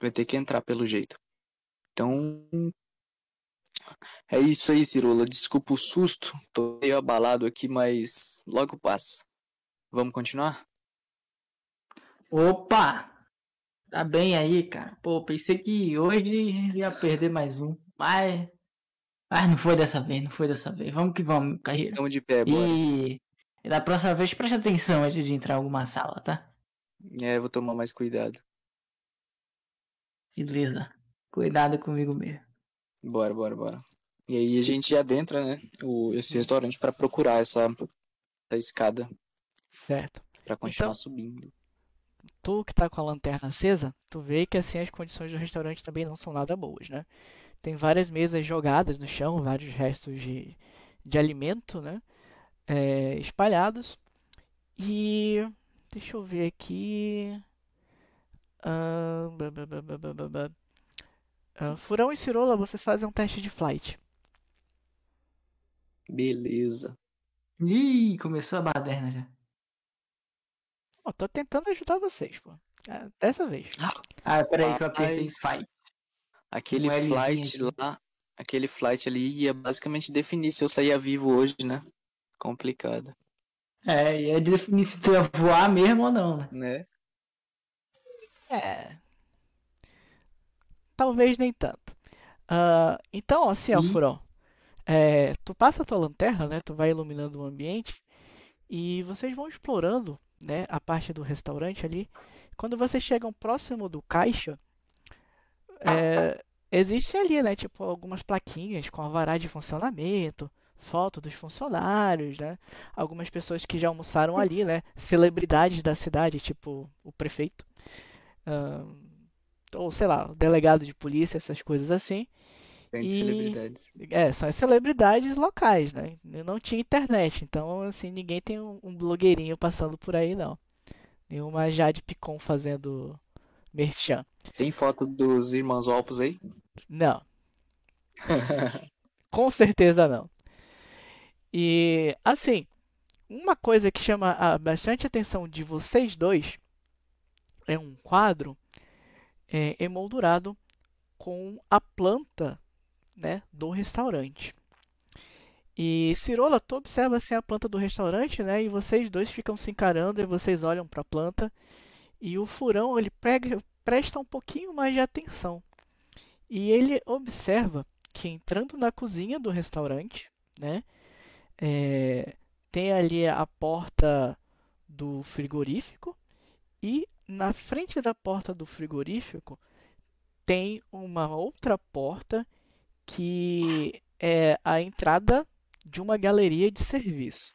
vai ter que entrar pelo jeito. Então. É isso aí, Cirula. Desculpa o susto. Tô meio abalado aqui, mas logo passa. Vamos continuar? Opa! Tá bem aí, cara. Pô, pensei que hoje ia perder mais um. Mas ah, não foi dessa vez, não foi dessa vez. Vamos que vamos, carreira. Vamos de pé, bora. E... e da próxima vez preste atenção antes de entrar em alguma sala, tá? É, vou tomar mais cuidado. Beleza. Cuidado comigo mesmo. Bora, bora, bora. E aí a gente adentra, né, o, esse restaurante pra procurar essa, essa escada Certo. pra continuar Então- subindo. Tu que tá com a lanterna acesa, tu vê que assim as condições do restaurante também não são nada boas, né? Tem várias mesas jogadas no chão, vários restos de, de alimento, né? É, espalhados. E deixa eu ver aqui. Ah. Ah, Furão e Cirola, vocês fazem um teste de flight. Beleza. Ih, começou a baderna já. Ó, tô tentando ajudar vocês, pô. Ah, dessa vez. Ah, peraí que eu apertei Rapaz. Aquele Um flight aqui. lá, aquele flight ali ia basicamente definir se eu saía vivo hoje, né? Complicado, É, ia definir se tu ia voar mesmo ou não, né? né? É. Talvez nem tanto. Ah, então, assim, ó. Furão. É, tu passa a tua lanterna, né? Tu vai iluminando o ambiente e vocês vão explorando, né? A parte do restaurante ali. Quando vocês chegam próximo do caixa, é, existe ali, né? Tipo, algumas plaquinhas com alvará de funcionamento, foto dos funcionários, né? Algumas pessoas que já almoçaram ali, né? Celebridades da cidade, tipo o prefeito. Ou sei lá, o delegado de polícia, essas coisas assim. E- celebridades. É, são as celebridades locais, né? Não tinha internet, então assim, ninguém tem um, um blogueirinho passando por aí, não. Nenhuma Jade Picon fazendo merchan. Tem foto dos irmãos Opus aí? Não. Com certeza não. E assim, uma coisa que chama bastante atenção de vocês dois é um quadro é, emoldurado com a planta, né, do restaurante. E Cirola, tu observa assim a planta do restaurante, né, e vocês dois ficam se encarando e vocês olham para a planta e o furão ele prega- presta um pouquinho mais de atenção. E ele observa que entrando na cozinha do restaurante, né, é, tem ali a porta do frigorífico e na frente da porta do frigorífico tem uma outra porta que é a entrada de uma galeria de serviço.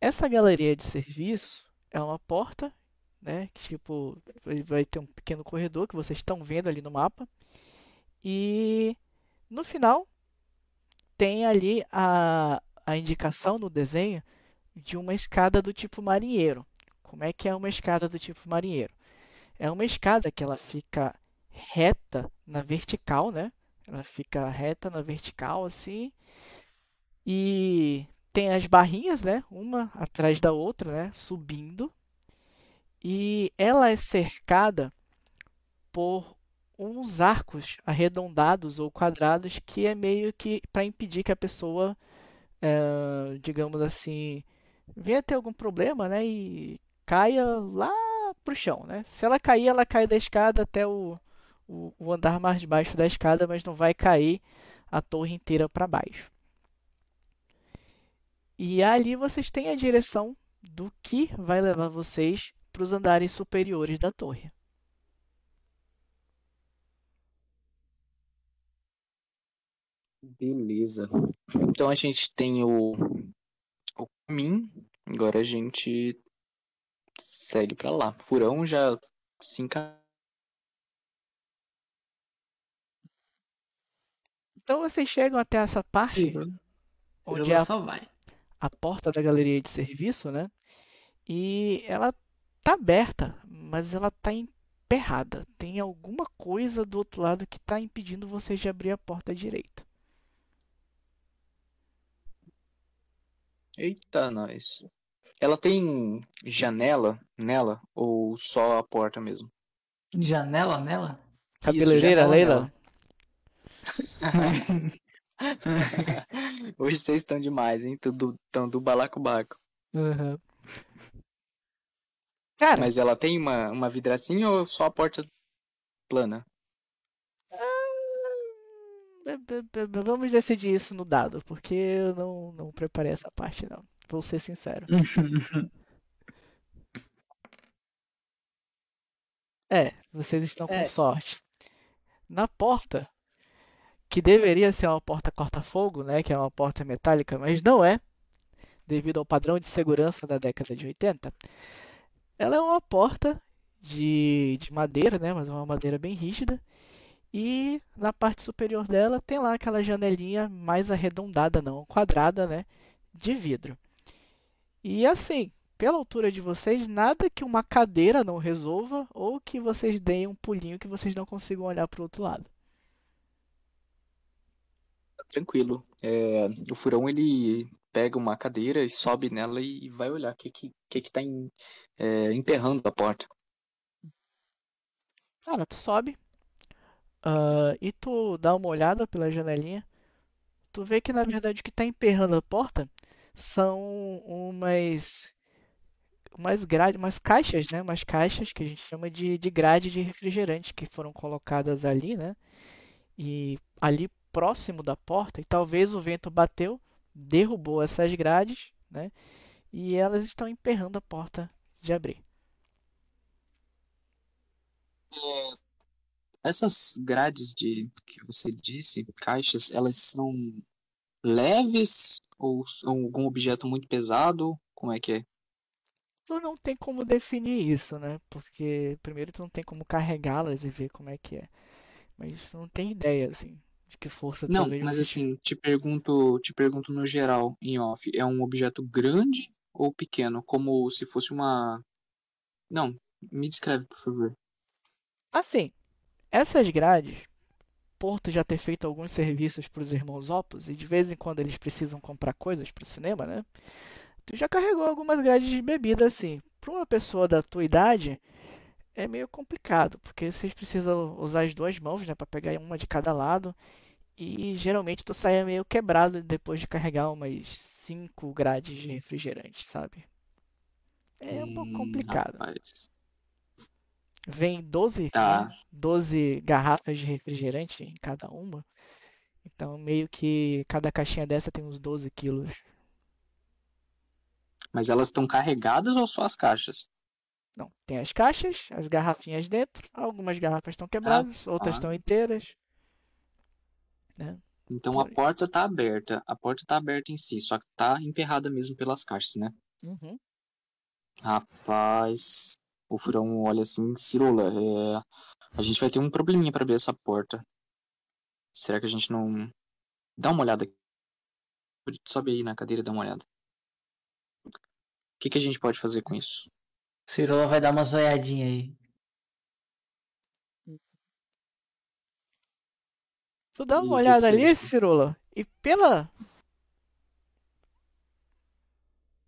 Essa galeria de serviço é uma porta, né, que tipo vai ter um pequeno corredor que vocês estão vendo ali no mapa. E no final tem ali a, a indicação no desenho de uma escada do tipo marinheiro. Como é que é uma escada do tipo marinheiro? É uma escada que ela fica reta na vertical, né? Ela fica reta na vertical assim. E tem as barrinhas, né? Uma atrás da outra, né? Subindo. E ela é cercada por uns arcos arredondados ou quadrados que é meio que para impedir que a pessoa, eh, digamos assim, venha ter algum problema, né? E caia lá pro chão, né? Se ela cair, ela cai da escada até o, o, o andar mais baixo da escada, mas não vai cair a torre inteira para baixo. E ali vocês têm a direção do que vai levar vocês para os andares superiores da torre. Beleza. Então a gente tem o, o caminho. Agora a gente segue pra lá. Furão já se enca... Então vocês chegam até essa parte Sim, onde é a, só vai. a porta da galeria de serviço, né? E ela tá aberta, mas ela tá emperrada. Tem alguma coisa do outro lado que tá impedindo vocês de abrir a porta direita. Eita, nós. Ela tem janela nela ou só a porta mesmo? Janela nela? Cabeleireira, Leila? Hoje vocês estão demais, hein? Tudo tão do balacobaco. Aham. Cara, Mas ela tem uma, uma vidracinha ou só a porta plana? b- vamos decidir isso no dado, porque eu não, não preparei essa parte, não. Vou ser sincero. É, vocês estão com É. sorte. Na porta, que deveria ser uma porta corta-fogo, né, que é uma porta metálica, mas não é, devido ao padrão de segurança da década de 80. Ela é uma porta de, de madeira, né, mas é uma madeira bem rígida. E na parte superior dela tem lá aquela janelinha mais arredondada, não quadrada, né, de vidro. E assim, pela altura de vocês, nada que uma cadeira não resolva ou que vocês deem um pulinho que vocês não consigam olhar para o outro lado. Tranquilo. É, o furão ele pega uma cadeira e sobe nela e vai olhar o que que, que, que tá em- é, emperrando a porta. Cara, tu sobe ah, e tu dá uma olhada pela janelinha. Tu vê que na verdade o que está emperrando a porta são umas umas grades, umas caixas, né? Umas caixas que a gente chama de, de grade de refrigerante que foram colocadas ali, né? E ali próximo da porta, e talvez o vento bateu, derrubou essas grades, né? E elas estão emperrando a porta de abrir. Essas grades de que você disse, caixas, elas são leves ou são algum objeto muito pesado? Como é que é? Tu não tem como definir isso, né? Porque primeiro tu não tem como carregá-las e ver como é que é. Mas tu não tem ideia, assim, de que força Não, talvez mas assim, te pergunto, te pergunto no geral, em off, é um objeto grande ou pequeno? Como se fosse uma. Não, me descreve, por favor. Assim, essas grades, por tu já ter feito alguns serviços para os irmãos Opus, e de vez em quando eles precisam comprar coisas para o cinema, né? Tu já carregou algumas grades de bebida, assim. Para uma pessoa da tua idade, é meio complicado, porque vocês precisam usar as duas mãos, né, para pegar uma de cada lado. E geralmente tu sai meio quebrado depois de carregar umas 5 grades de refrigerante, sabe? É um pouco Hum, complicado. rapaz. Vem 12, Tá. né, 12 garrafas de refrigerante em cada uma. Então, meio que cada caixinha dessa tem uns 12 quilos. Mas elas estão carregadas ou só as caixas? Não, tem as caixas, as garrafinhas dentro. Algumas garrafas estão quebradas, outras estão rapaz. Inteiras. Então a porta tá aberta. A porta tá aberta em si, só que tá emperrada mesmo pelas caixas, né? Uhum. Rapaz, o furão olha assim, Cirola, é... a gente vai ter um probleminha pra abrir essa porta. Será que a gente não. Dá uma olhada aqui. Sobe aí na cadeira e dá uma olhada. O que que a gente pode fazer com isso? Cirola vai dar uma zoiadinha aí. Tu dá uma olhada ali? Cirola, e pela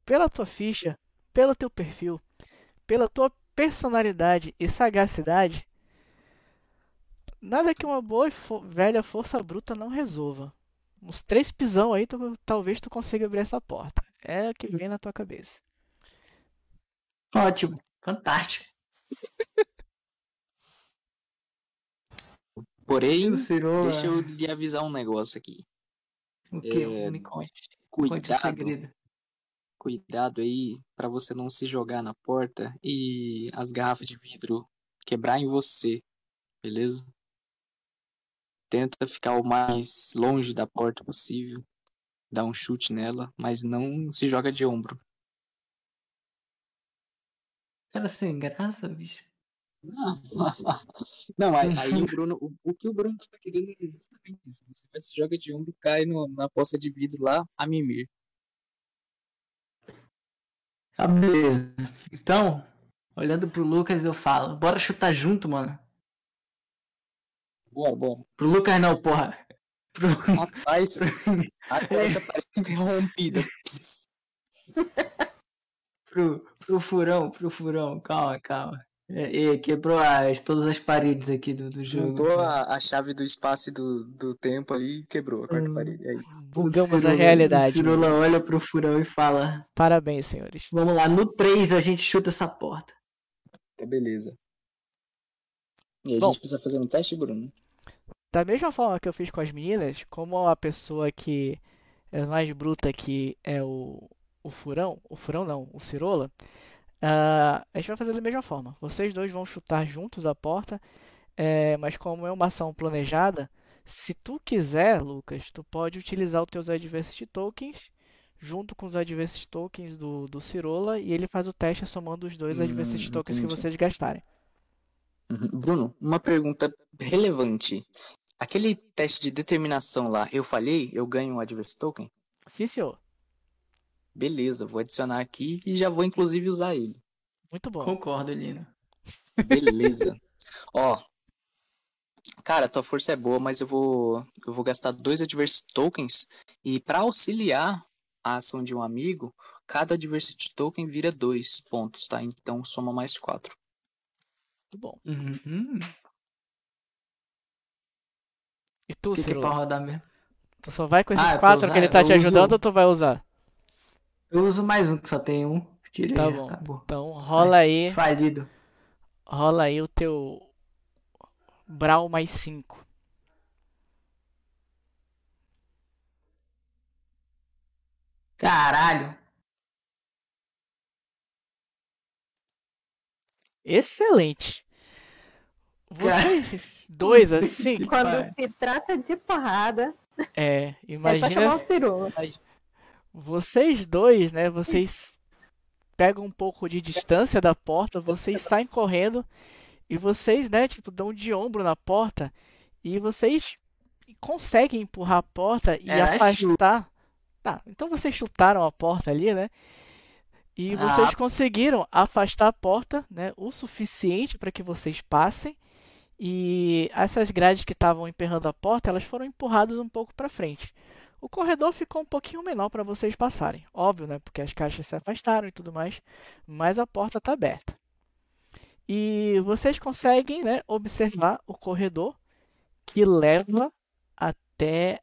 pela tua ficha, pelo teu perfil, pela tua personalidade e sagacidade, nada que uma boa e fo- velha força bruta não resolva. Uns três pisão aí, tu- talvez tu consiga abrir essa porta. É o que vem na tua cabeça. Ótimo, fantástico. Porém, deixa eu lhe avisar um negócio aqui. o que? é, Me conte. Conte o Cuidado, segredo. cuidado aí pra você não se jogar na porta e as garrafas de vidro quebrar em você, beleza? Tenta ficar o mais longe da porta possível, dá um chute nela, mas não se joga de ombro. Cara, sem graça, bicho. Não, aí, aí o Bruno, o, o que o Bruno tava querendo é justamente isso. Você vai se joga de ombro, cai no- na poça de vidro lá, a mimir. Ah, beleza. Então, olhando pro Lucas, eu falo: bora chutar junto, mano. Bora, bora. Pro Lucas não, porra. Pro... Rapaz, a porta parece rompida. pro, pro furão, pro furão. Calma, calma. É, é, quebrou as, todas as paredes aqui do, do jogo. Juntou a, a chave do espaço e do, do tempo ali e quebrou a quarta Hum. parede. É isso. Bugamos a realidade. O Cirola olha pro furão e fala: Parabéns, senhores. Vamos lá, no 3 a gente chuta essa porta. Tá beleza. E a Bom. gente precisa fazer um teste, Bruno? Da mesma forma que eu fiz com as meninas, como a pessoa que é mais bruta que é o, o Furão, o Furão não, o Cirola, Uh, a gente vai fazer da mesma forma. Vocês dois vão chutar juntos a porta, é, mas como é uma ação planejada, se tu quiser, Lucas, tu pode utilizar os teus Adversity Tokens junto com os Adversity Tokens do, do Cirola e ele faz o teste somando os dois hum, Adversity Tokens entendi. que vocês gastarem. Uhum. Bruno, uma pergunta relevante. Aquele teste de determinação lá, eu falhei, eu ganho um Adversity Token? Sim, senhor. Beleza, vou adicionar aqui e já vou inclusive usar ele. Muito bom. Concordo, Lino. Beleza. Ó, cara, tua força é boa, mas eu vou eu vou gastar dois Adversity Tokens e para auxiliar a ação de um amigo, cada Adversity Token vira dois pontos, tá? Então soma mais quatro. Muito bom. Uhum. E tu, que, que é pra rodar mesmo? Tu só vai com esses ah, quatro que ele tá te ajudando uso... ou tu vai usar? Eu uso mais um, que só tem um. Tirei, tá bom. Acabou. Então rola aí. Falido. Rola aí o teu. Brawl mais 5. Caralho. Excelente. Vocês dois, assim. Quando se trata de porrada. É, imagina. É só chamar o Ciro. Vocês dois, né? Vocês pegam um pouco de distância da porta, vocês saem correndo e vocês, né, tipo, dão de ombro na porta e vocês conseguem empurrar a porta e é, afastar. Tá, então vocês chutaram a porta ali, né? E ah. vocês conseguiram afastar a porta, né, o suficiente para que vocês passem. E essas grades que estavam emperrando a porta, elas foram empurradas um pouco para frente. O corredor ficou um pouquinho menor para vocês passarem. Óbvio, né? Porque as caixas se afastaram e tudo mais. Mas a porta está aberta. E vocês conseguem né, observar o corredor que leva até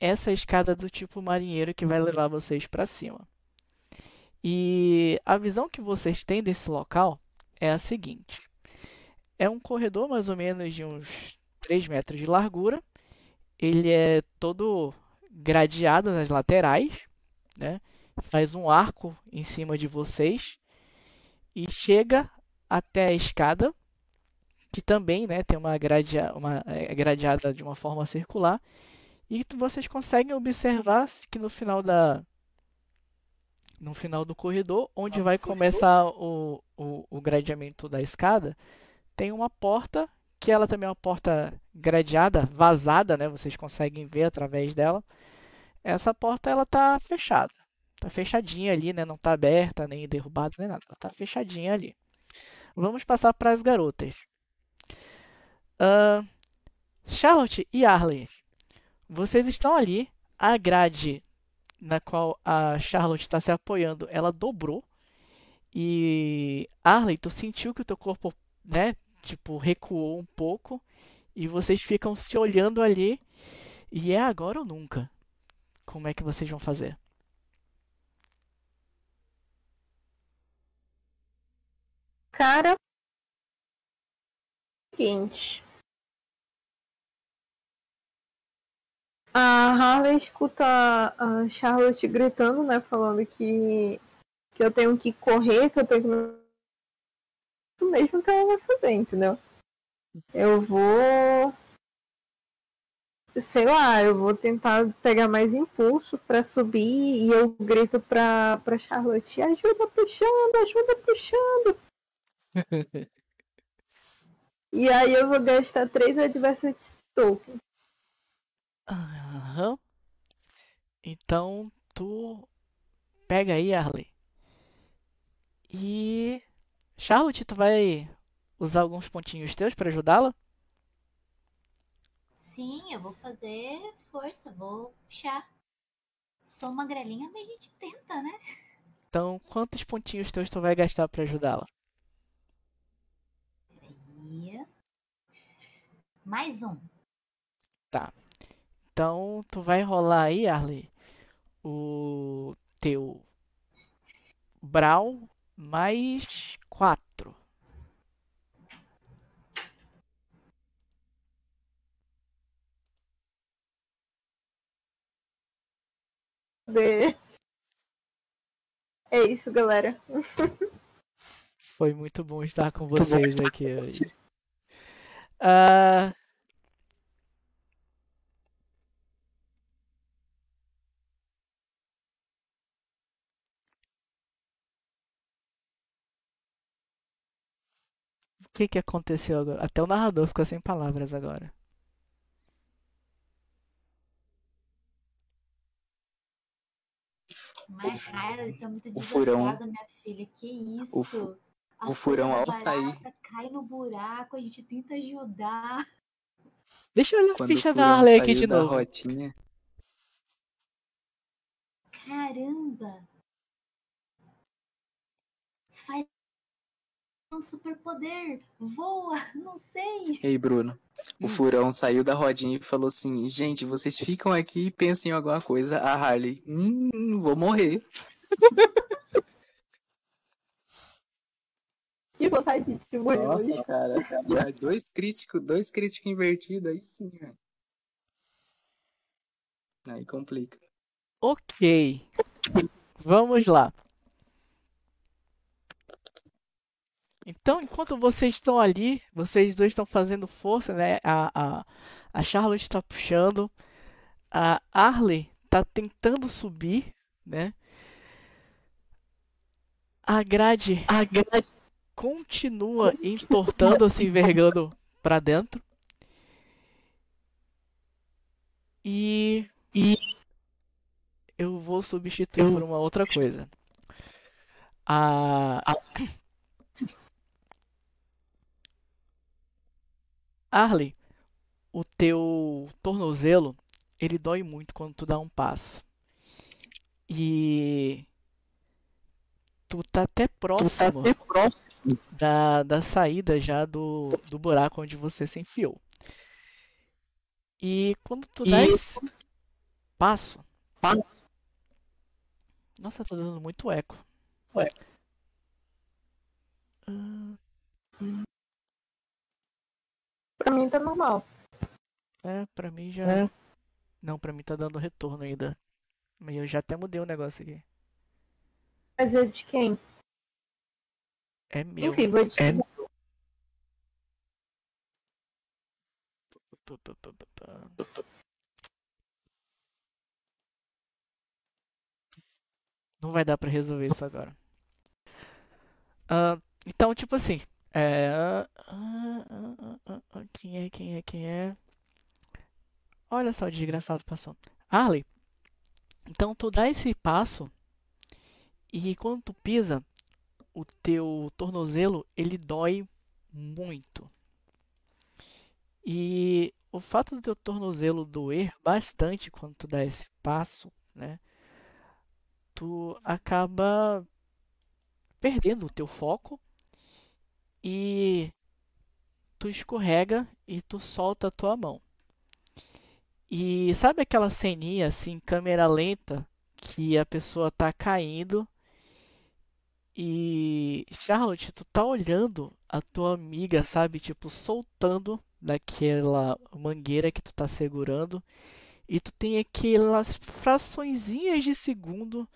essa escada do tipo marinheiro que vai levar vocês para cima. E a visão que vocês têm desse local é a seguinte: é um corredor mais ou menos de uns 3 metros de largura. Ele é todo gradeado nas laterais, né? faz um arco em cima de vocês e chega até a escada, que também né, tem uma, gradea uma é gradeada de uma forma circular. E vocês conseguem observar que no final da no final do corredor, onde vai começar o, o, o gradeamento da escada, tem uma porta que ela também é uma porta gradeada, vazada, né? Vocês conseguem ver através dela. Essa porta ela tá fechada. Tá fechadinha ali, né? Não tá aberta, nem derrubada, nem nada. Ela tá fechadinha ali. Vamos passar para as garotas. Uh, Charlotte e Arley. Vocês estão ali. A grade na qual a Charlotte está se apoiando, ela dobrou. E Arley, tu sentiu que o teu corpo, né, tipo, recuou um pouco. E vocês ficam se olhando ali. E é agora ou nunca. Como é que vocês vão fazer? Cara, seguinte. A Harley escuta a Charlotte gritando, né? Falando que, que eu tenho que correr, que eu tenho que. Isso mesmo que ela vai fazer, entendeu? Eu vou sei lá, eu vou tentar pegar mais impulso para subir e eu grito pra, pra Charlotte, ajuda puxando, ajuda puxando. e aí eu vou gastar três Adversity Tokens. Aham. Então tu pega aí, Arley. E Charlotte, tu vai usar alguns pontinhos teus para ajudá-la? Sim, eu vou fazer força, vou puxar. Sou uma grelinha, mas a gente tenta, né? Então, quantos pontinhos teus tu vai gastar para ajudá-la? Mais um. Tá. Então, tu vai rolar aí, Arley, o teu Brawl mais 4. É isso, galera. Foi muito bom estar com vocês aqui hoje. Uh, O que que aconteceu agora? Até o narrador ficou sem palavras agora. Tá muito O furão- minha filha. Que isso? O fu- A o furão, ao barata sair- Cai no buraco, a gente tenta ajudar. Deixa eu olhar a Quando o ficha da Harley aqui de novo. rotinha, Caramba! Faz um superpoder! Voa! Não sei! Ei, Bruno. O Hum. furão saiu da rodinha e falou assim: Gente, vocês ficam aqui e pensem em alguma coisa. A Harley, hum, vou morrer. Que vontade de morrer hoje. Nossa, cara. Dois críticos, dois críticos invertidos, aí sim, velho. Aí complica. Ok. Vamos lá. Então, enquanto vocês estão ali, vocês dois estão fazendo força, né? A, a, a Charlotte está puxando, a Harley está tentando subir, né? A grade, a grade continua entortando, se envergando para dentro. E, e eu vou substituir por uma outra coisa. A, a Arley, o teu tornozelo, ele dói muito quando tu dá um passo. E tu tá até próximo da, da saída já do, do buraco onde você se enfiou. E quando tu dá esse passo, nossa, tá dando muito eco. Ah, Pra mim tá normal. É, pra mim já. Não, pra mim tá dando retorno ainda. Mas eu já até mudei o negócio aqui. Mas é de quem? É meu. Enfim, vou editar. Não vai dar pra resolver isso agora. Ah, então, tipo assim. É. ah, ah, ah, quem é, quem é, quem é? Olha só, o desgraçado passou. Arley. Então, tu dá esse passo. E quando tu pisa, o teu tornozelo ele dói muito. E o fato do teu tornozelo doer bastante quando tu dá esse passo, né? Tu acaba perdendo o teu foco e tu escorrega e tu solta a tua mão. E sabe aquela ceninha assim, câmera lenta, que a pessoa tá caindo e Charlotte, tu tá olhando a tua amiga, sabe, tipo, soltando daquela mangueira que tu tá segurando e tu tem aquelas fraçõezinhas de segundo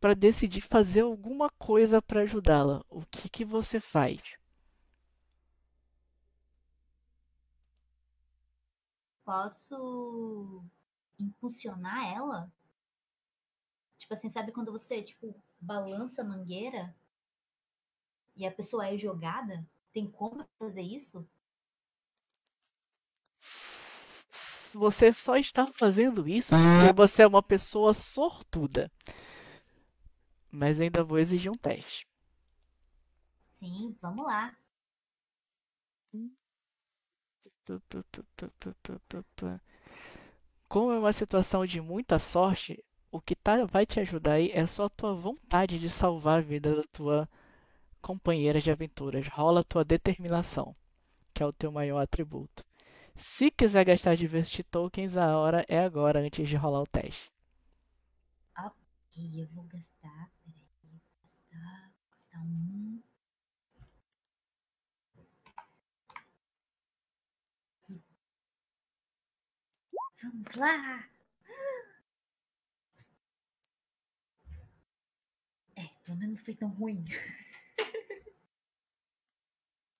para decidir fazer alguma coisa para ajudá-la. O que que você faz? Posso impulsionar ela? Tipo assim, sabe quando você, tipo, balança a mangueira e a pessoa é jogada? Tem como fazer isso? Você só está fazendo isso porque você é uma pessoa sortuda. Mas ainda vou exigir um teste. Sim, vamos lá. Como é uma situação de muita sorte, o que tá, vai te ajudar aí é só a tua vontade de salvar a vida da tua companheira de aventuras. Rola a tua determinação, que é o teu maior atributo. Se quiser gastar Diversity Tokens, a hora é agora, antes de rolar o teste. Ok, eu vou gastar. Peraí, vou gastar. Vou gastar um. Vamos lá! É, pelo menos não foi tão ruim.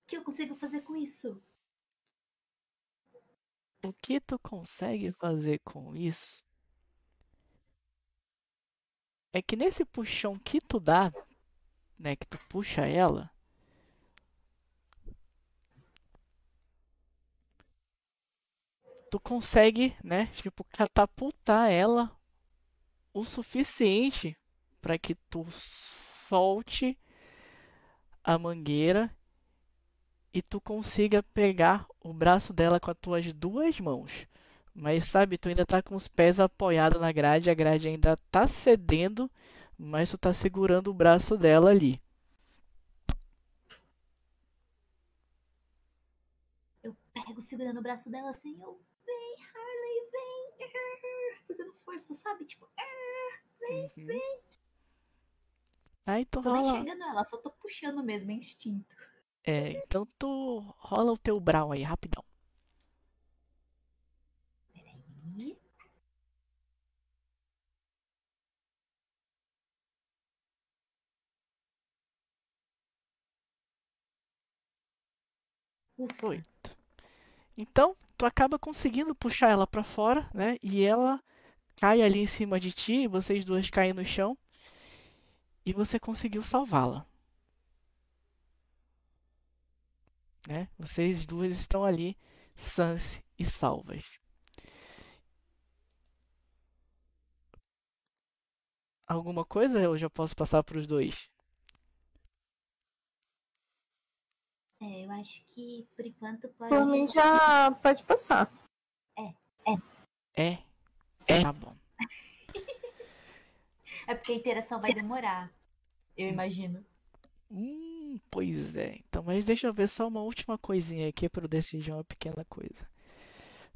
que eu consigo fazer com isso? O que tu consegue fazer com isso? É que nesse puxão que tu dá, né, que tu puxa ela, tu consegue, né, tipo, catapultar ela o suficiente para que tu solte a mangueira e tu consiga pegar o braço dela com as tuas duas mãos. Mas sabe, tu ainda tá com os pés apoiados na grade, a grade ainda tá cedendo, mas tu tá segurando o braço dela ali. Eu pego segurando o braço dela assim, eu fazendo força, sabe? Tipo, vem, Uhum. vem. Aí tu Tô rola. enxergando ela, só tô puxando mesmo, é instinto. É, então tu rola o teu brawl aí, rapidão. Peraí. Oito. Então, tu acaba conseguindo puxar ela pra fora, né? E ela cai ali em cima de ti, vocês duas caem no chão. E você conseguiu salvá-la. Né? Vocês duas estão ali sãs e salvas. Alguma coisa eu já posso passar para os dois? É, eu acho que por enquanto pode. Por mim já pode passar. É? É. Tá bom. É porque a interação vai demorar. Eu imagino. Hum, pois é. Então, mas deixa eu ver só uma última coisinha aqui para eu decidir uma pequena coisa.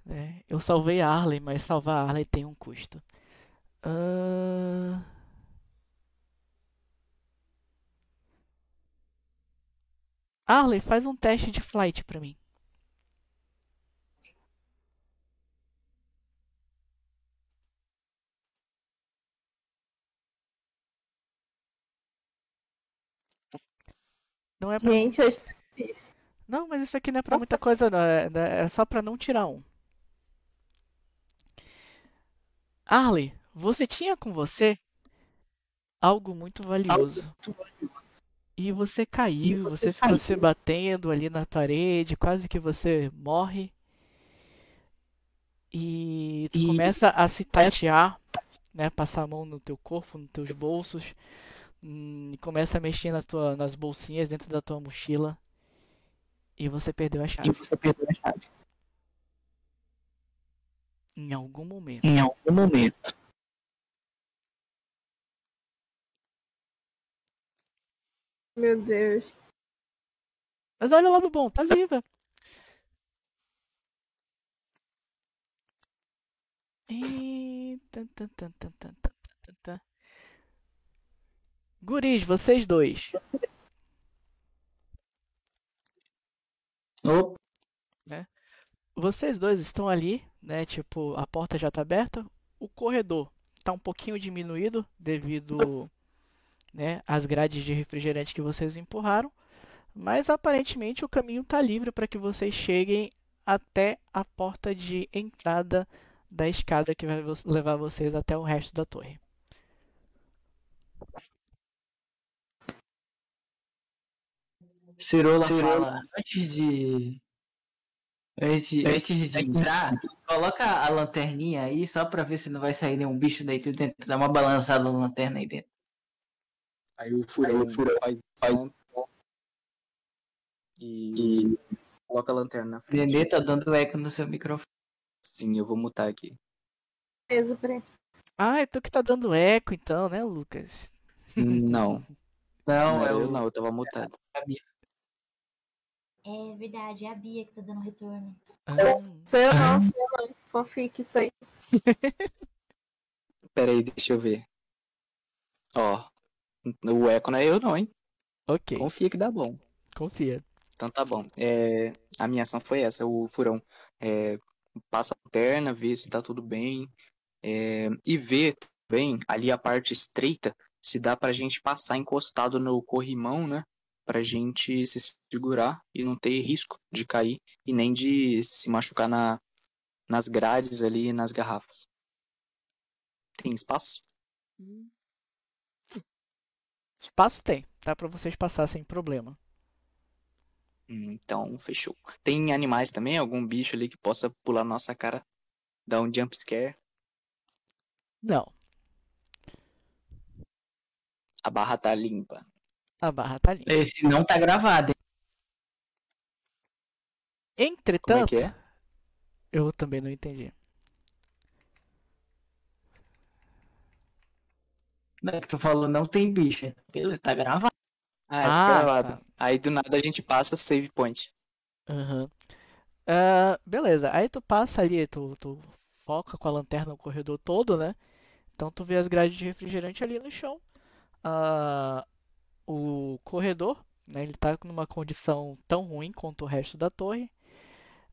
né? Eu salvei a Arley, mas salvar a Arley tem um custo. Ahn, Arley, faz um teste de flight pra mim. Não é pra... Gente, hoje tá difícil. Não, mas isso aqui não é pra muita coisa, não. É, é só pra não tirar um. Arley, você tinha com você algo muito valioso. E você caiu, você ficou se batendo ali na parede, quase que você morre. E tu começa a se tatear, né? Passar a mão no teu corpo, nos teus bolsos. hum, E começa a mexer na tua, nas bolsinhas dentro da tua mochila. E você perdeu a chave. E você perdeu a chave. Em algum momento. Em algum momento. Meu Deus. Mas olha lá no bom, tá viva. E... tan, tan, tan, tan, tan, tan, tan, tan. Guris, vocês dois. Opa, Vocês dois estão ali, né? Tipo, a porta já tá aberta. O corredor tá um pouquinho diminuído devido, né, às grades de refrigerante que vocês empurraram. Mas aparentemente o caminho tá livre para que vocês cheguem até a porta de entrada da escada que vai levar vocês até o resto da torre. Cirola, fala, antes de. Antes de, antes de entrar, coloca a lanterninha aí só pra ver se não vai sair nenhum bicho daí dentro. Dá uma balançada na lanterna aí dentro. Aí o furão faz, som e, coloca a lanterna na frente. Nenê tá dando eco no seu microfone. Sim, eu vou mutar aqui. Beleza, peraí. Ah, é tu que tá dando eco então, né, Lucas? Não, Não, não é eu o. não, eu tava mutado. É verdade, é a Bia que tá dando retorno. Ah, Sou eu não, sou eu não. Confie que isso aí. Pera aí, deixa eu ver. Ó, o eco não é eu não, hein? ok, Confia que dá bom. confia. Então tá bom. É, a minha ação foi essa, o furão. É, passa a lanterna, vê se tá tudo bem. é, e vê também ali a parte estreita, se dá pra gente passar encostado no corrimão, né? pra gente se segurar e não ter risco de cair e nem de se machucar na, nas grades ali nas garrafas. Tem espaço? Espaço tem, dá pra vocês passar sem problema. Hum, Então, fechou. Tem animais também? Algum bicho ali que possa pular na nossa cara? Dar um jump scare? Não, A barra tá limpa. a barra tá limpa. Esse não tá gravado, hein? Como é Entretanto, que é? eu também não entendi. Não é que tu falou, não tem bicho. Beleza, tá gravado. Ah, é Ah, gravado. tá. Aí do nada a gente passa save point. Aham. Ah, beleza, aí tu passa ali, tu, tu foca com a lanterna o corredor todo, né? Então tu vê as grades de refrigerante ali no chão. Ah, o corredor, né, ele tá numa condição tão ruim quanto o resto da torre.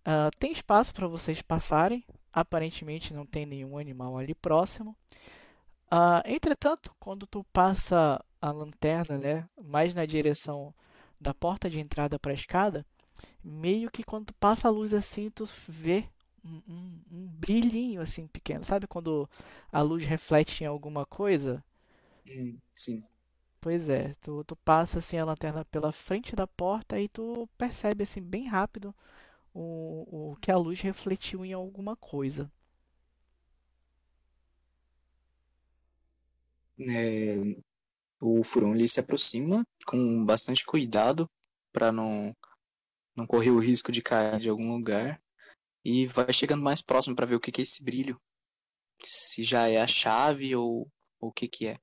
Ah, tem espaço para vocês passarem. Aparentemente não tem nenhum animal ali próximo. Ah, entretanto, quando tu passa a lanterna, né, mais na direção da porta de entrada para a escada, meio que quando tu passa a luz assim, tu vê um, um- um brilhinho assim pequeno. Sabe quando a luz reflete em alguma coisa? Hum, sim. Pois é, tu, tu passa assim a lanterna pela frente da porta e tu percebe assim bem rápido o, o que a luz refletiu em alguma coisa. É, o furão ele se aproxima com bastante cuidado para não não correr o risco de cair de algum lugar e vai chegando mais próximo para ver o que que é esse brilho. Se já é a chave ou ou o que que é.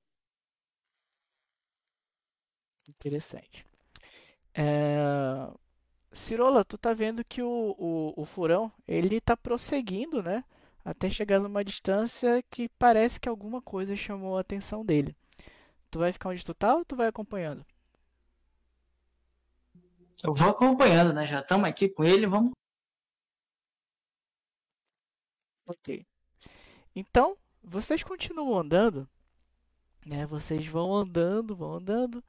Interessante. É... Cirola, tu tá vendo que o, o, o furão, ele tá prosseguindo, né? Até chegar numa distância que parece que alguma coisa chamou a atenção dele. Tu vai ficar onde tu tá ou tu vai acompanhando? Eu vou acompanhando, né? Já estamos aqui com ele, vamos. Ok. Então, vocês continuam andando, né? Vocês vão andando, vão andando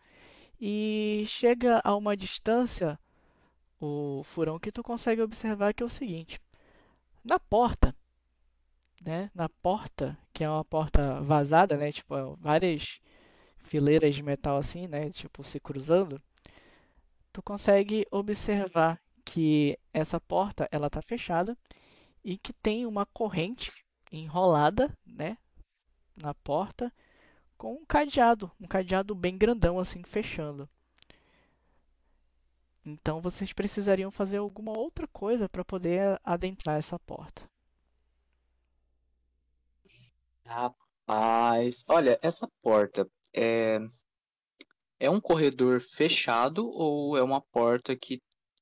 e chega a uma distância o furão que tu consegue observar que é o seguinte: na porta, né? Na porta, que é uma porta vazada, né? Tipo, é várias fileiras de metal assim, né? Tipo, se cruzando, tu consegue observar que essa porta ela tá fechada e que tem uma corrente enrolada, né, na porta com um cadeado, um cadeado bem grandão assim fechando. Então vocês precisariam fazer alguma outra coisa para poder adentrar essa porta. Rapaz, olha, essa porta é é um corredor fechado ou é uma porta que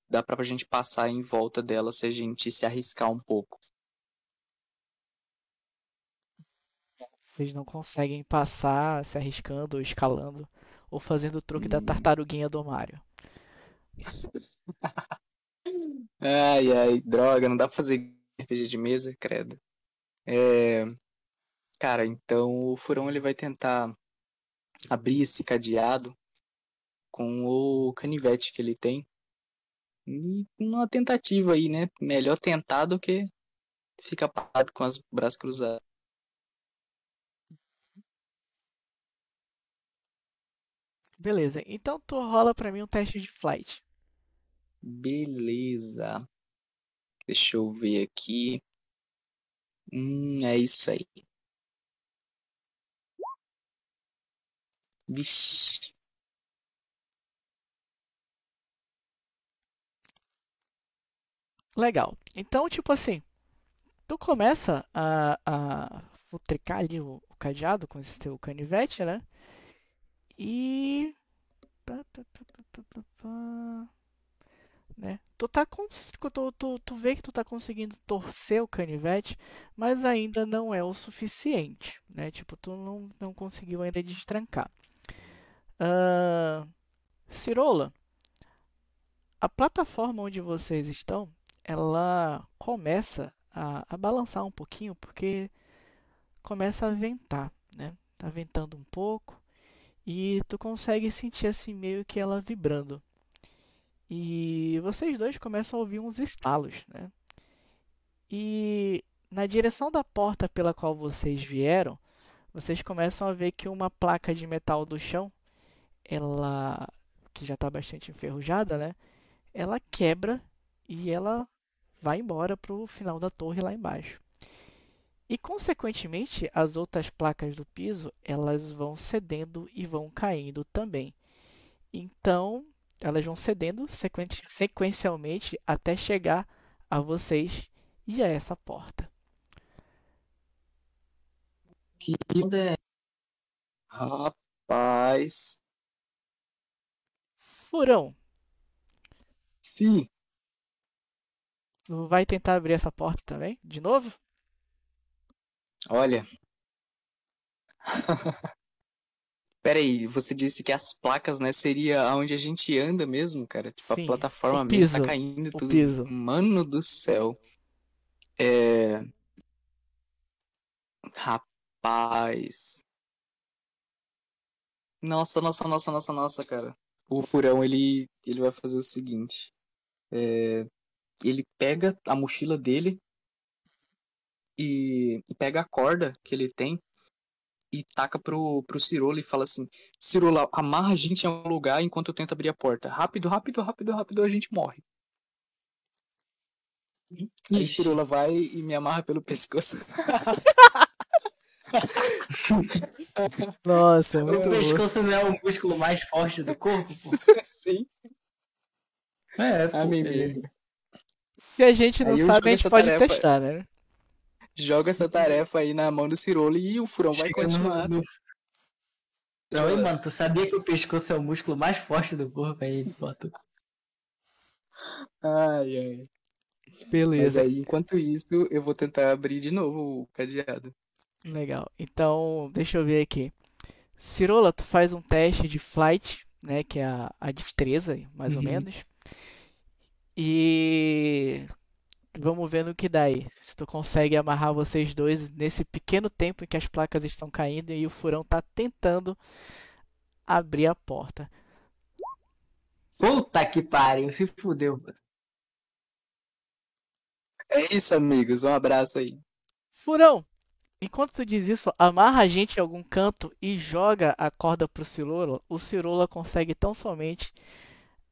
dá pra gente passar em volta dela se a gente se arriscar um pouco? Vocês não conseguem passar se arriscando ou escalando ou fazendo o truque da Hum. tartaruguinha do Mario. Ai, ai, droga, não dá pra fazer RPG de mesa, credo. É, cara, então o furão ele vai tentar abrir esse cadeado com o canivete que ele tem. E uma tentativa aí, né? Melhor tentar do que ficar parado com os braços cruzados. Beleza, então tu rola pra mim um teste de flight. Beleza. Deixa eu ver aqui. Hum, é isso aí. Vixe. Legal. Então, tipo assim, tu começa a, a futricar ali o, o cadeado com esse teu canivete, né? E. pá, pá, pá. Né? Tu, tá cons... tu, tu, tu vê que tu tá conseguindo torcer o canivete, mas ainda não é o suficiente, né? Tipo, tu não, não conseguiu ainda destrancar. Ah, Cirola, a plataforma onde vocês estão ela começa a, a balançar um pouquinho porque começa a ventar, né? Tá ventando um pouco e tu consegue sentir assim meio que ela vibrando. E vocês dois começam a ouvir uns estalos, né? E na direção da porta pela qual vocês vieram, vocês começam a ver que uma placa de metal do chão, ela que já está bastante enferrujada, né? Ela quebra e ela vai embora para o final da torre lá embaixo. E consequentemente, as outras placas do piso, elas vão cedendo e vão caindo também. Então, elas vão cedendo sequencialmente até chegar a vocês e a essa porta. Que é? Rapaz. Furão. Sim. Vai tentar abrir essa porta também? De novo? Olha. Peraí, você disse que as placas, né, seria onde a gente anda mesmo, cara? Tipo, Sim, a plataforma mesmo tá caindo e tudo. piso. Mano do céu. É. Rapaz. Nossa, nossa, nossa, nossa, nossa, cara. O furão, ele, ele vai fazer o seguinte. É, ele pega a mochila dele e e pega a corda que ele tem e taca pro, pro Cirola e fala assim: Cirola, amarra a gente em algum lugar enquanto eu tento abrir a porta. Rápido, rápido, rápido, rápido, a gente morre. Aí Ixi. Cirola vai e me amarra pelo pescoço. Nossa, é O muito bom. pescoço não é o músculo mais forte do corpo? Sim. É, pô, Amigo. é. Se a gente não Aí sabe, a gente pode tarefa. testar, né? Joga essa tarefa aí na mão do Cirola e o furão vai continuar. no- Não, hein, mano, tu sabia que o pescoço é o músculo mais forte do corpo? Aí bota. Ai, ai. Mas Beleza, aí, enquanto isso, eu vou tentar abrir de novo o cadeado. Legal. Então, deixa eu ver aqui. Cirola, tu faz um teste de flight, né? Que é a, a destreza, mais ou Uhum. menos. E vamos ver no que dá aí. Se tu consegue amarrar vocês dois nesse pequeno tempo em que as placas estão caindo e o furão tá tentando abrir a porta. Puta que pariu, se fudeu. É isso, amigos. Um abraço aí. Furão, enquanto tu diz isso, amarra a gente em algum canto e joga a corda pro Cirola. O Cirola consegue tão somente